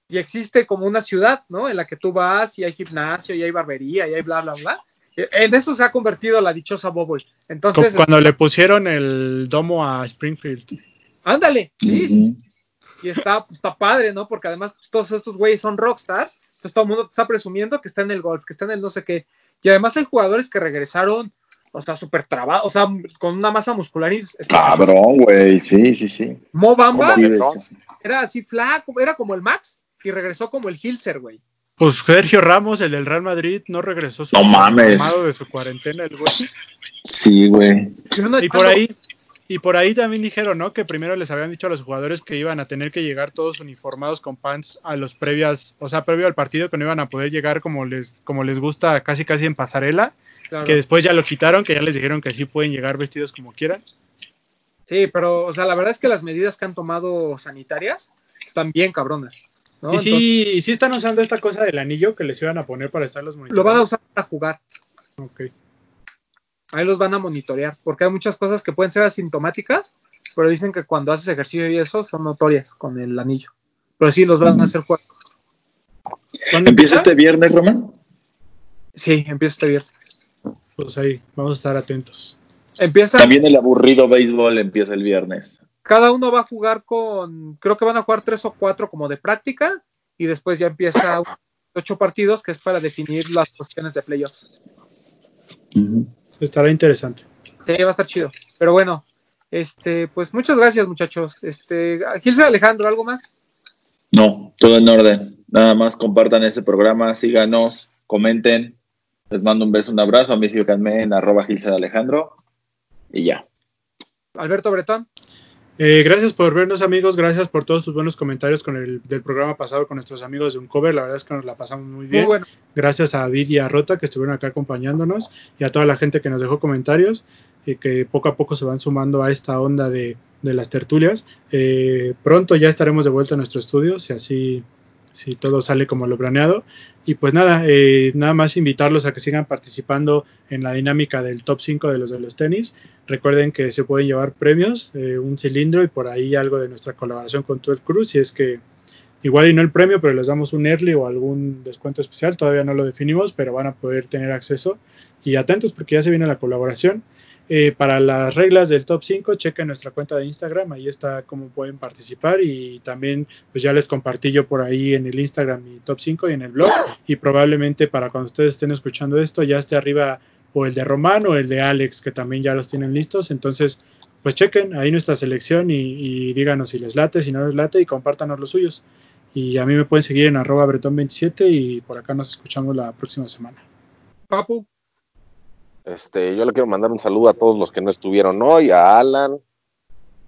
Y existe como una ciudad, ¿no? En la que tú vas y hay gimnasio y hay barbería y hay bla, bla, bla. En eso se ha convertido la dichosa Bubble. Entonces, cuando le pusieron el domo a Springfield. ándale, sí, y está, pues, está padre, ¿no? Porque además pues, todos estos güeyes son rockstars, entonces todo el mundo está presumiendo que está en el golf, que está en el no sé qué. Y además hay jugadores que regresaron, o sea, súper trabados, o sea, con una masa muscular. y- Cabrón, güey. Sí, sí, sí. Mo Bamba Sí, era así flaco, era como el Max y regresó como el Hilser, güey. Pues Sergio Ramos, el del Real Madrid, no regresó su No mames. de su cuarentena, el güey. Sí, güey. Y, por ahí, y por ahí también dijeron, ¿no? Que primero les habían dicho a los jugadores que iban a tener que llegar todos uniformados con pants a los previas, o sea, previo al partido, que no iban a poder llegar como les, como les gusta, casi casi en pasarela, Claro. que después ya lo quitaron, que ya les dijeron que sí pueden llegar vestidos como quieran. Sí, pero, o sea, la verdad es que las medidas que han tomado sanitarias están bien cabronas. ¿no? y sí, y sí están usando esta cosa del anillo que les iban a poner para estar los Entonces, lo van a usar para jugar. Ok. Ahí los van a monitorear, porque hay muchas cosas que pueden ser asintomáticas, pero dicen que cuando haces ejercicio y eso son notorias con el anillo. Pero sí los van a hacer jugar. ¿Cuándo ¿Empieza este viernes, Román? Sí, empieza este viernes. Pues ahí, vamos a estar atentos. Empieza, También el aburrido béisbol empieza el viernes. cada uno va a jugar con, creo que van a jugar tres o cuatro como de práctica, y después ya empieza ocho partidos, que es para definir las posiciones de playoffs. Estará interesante. Sí, va a estar chido. Pero bueno, este, pues muchas gracias, muchachos. Este, Gilse Alejandro, ¿algo más? No, todo en orden. Nada más compartan este programa, síganos, comenten. Les mando un beso, un abrazo. A mí síganme en arroba de Alejandro. Y ya. Alberto Bretón. Eh, gracias por vernos amigos, gracias por todos sus buenos comentarios con el del programa pasado con nuestros amigos de Uncover, la verdad es que nos la pasamos muy bien. Muy bueno. Gracias a David y a Rota que estuvieron acá acompañándonos y a toda la gente que nos dejó comentarios y que poco a poco se van sumando a esta onda de, de las tertulias. Eh, pronto ya estaremos de vuelta a nuestro estudio, si así, si todo sale como lo planeado. Y pues nada, eh, nada más invitarlos a que sigan participando en la dinámica del top 5 de los de los tenis. Recuerden que se pueden llevar premios, eh, un cilindro y por ahí algo de nuestra colaboración con Tuel Cruz, si es que igual y no el premio, pero les damos un early o algún descuento especial, todavía no lo definimos, pero van a poder tener acceso y atentos porque ya se viene la colaboración. Eh, para las reglas del top 5, chequen nuestra cuenta de Instagram, ahí está cómo pueden participar y también pues ya les compartí yo por ahí en el Instagram mi top 5 y en el blog y probablemente para cuando ustedes estén escuchando esto ya esté arriba o el de Román o el de Alex que también ya los tienen listos, entonces pues chequen ahí nuestra selección y, díganos si les late, si no les late y compártanos los suyos. Y a mí me pueden seguir en arroba bretón27 y por acá nos escuchamos la próxima semana. Papu, Este, yo le quiero mandar un saludo a todos los que no estuvieron hoy, a Alan,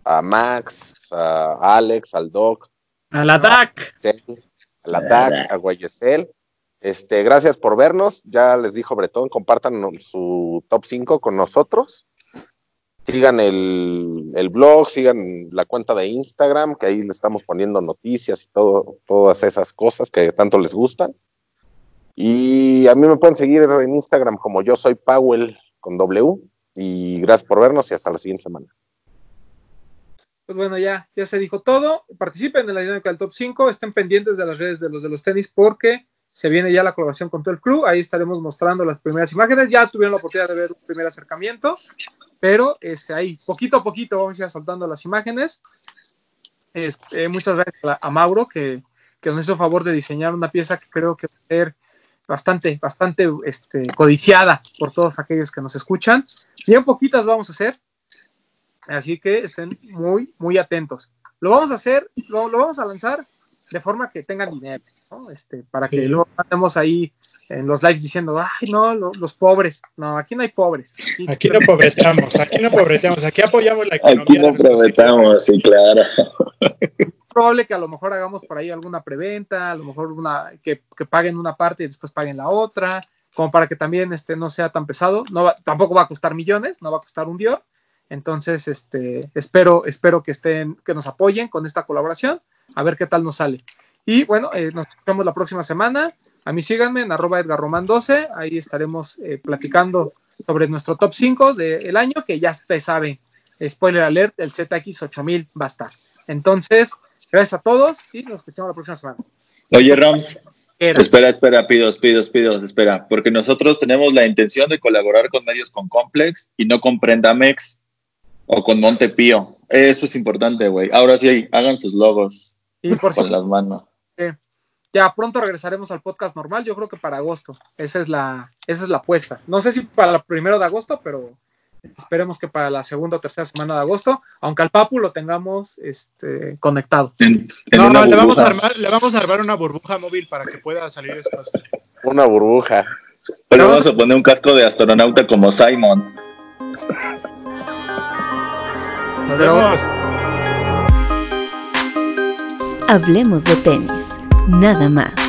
a Max, a Alex, al Doc, ¡Al ataque! al Atac, a Guayesel. Este, gracias por vernos. Ya les dijo Bretón, compartan su top 5 con nosotros. Sigan el, el blog, sigan la cuenta de Instagram, que ahí le estamos poniendo noticias y todo, todas esas cosas que tanto les gustan. Y a mí me pueden seguir en Instagram como yo soy Powell con W. Y gracias por vernos y hasta la siguiente semana. pues bueno, ya, ya se dijo todo. Participen en la dinámica del top 5, estén pendientes de las redes de los de los tenis porque se viene ya la colaboración con todo el club. Ahí estaremos mostrando las primeras imágenes. Ya tuvieron la oportunidad de ver un primer acercamiento, pero este, ahí poquito a poquito vamos a ir soltando las imágenes. Este, muchas gracias a, Mauro que, que nos hizo favor de diseñar una pieza que creo que va ser bastante, bastante este, codiciada por todos aquellos que nos escuchan. Bien poquitas vamos a hacer, así que estén muy, muy atentos. Lo vamos a hacer, lo, lo vamos a lanzar de forma que tengan dinero, ¿no? Este, para Sí. que luego estemos ahí en los likes diciendo, ay, no, lo- los pobres. No, aquí no hay pobres. Aquí- Aquí no pobreteamos, aquí no pobreteamos, aquí apoyamos la economía. Aquí no prometamos, sí, claro. probable que a lo mejor hagamos por ahí alguna preventa, a lo mejor una que, que paguen una parte y después paguen la otra, como para que también este no sea tan pesado, no va- tampoco va a costar millones, no va a costar un Dior. Entonces, este espero espero que estén que nos apoyen con esta colaboración, a ver qué tal nos sale. Y bueno, eh, nos vemos la próxima semana. A mí síganme en arroba edgarroman12, ahí estaremos eh, platicando sobre nuestro top 5 del año, que ya te saben, spoiler alert, el ZX8000 va a estar. Entonces, gracias a todos y nos escuchamos la próxima semana. Oye, Rams, Era. espera, espera, pidos, pidos, pidos, espera, porque nosotros tenemos la intención de colaborar con medios con Complex y no con Prendamex o con Montepío. Eso es importante, güey. Ahora sí, hagan sus logos Y por con si las manos. Ya pronto regresaremos al podcast normal, yo creo que para agosto. Esa es la, esa es la apuesta. No sé si para el primero de agosto, pero esperemos que para la segunda o tercera semana de agosto, aunque al Papu lo tengamos este, conectado. En, en No, una le, vamos a armar, le vamos a armar una burbuja móvil para que pueda salir después. Una burbuja. Pero vamos a poner un casco de astronauta como Simon. Nos vemos. Hablemos de tenis, nada más.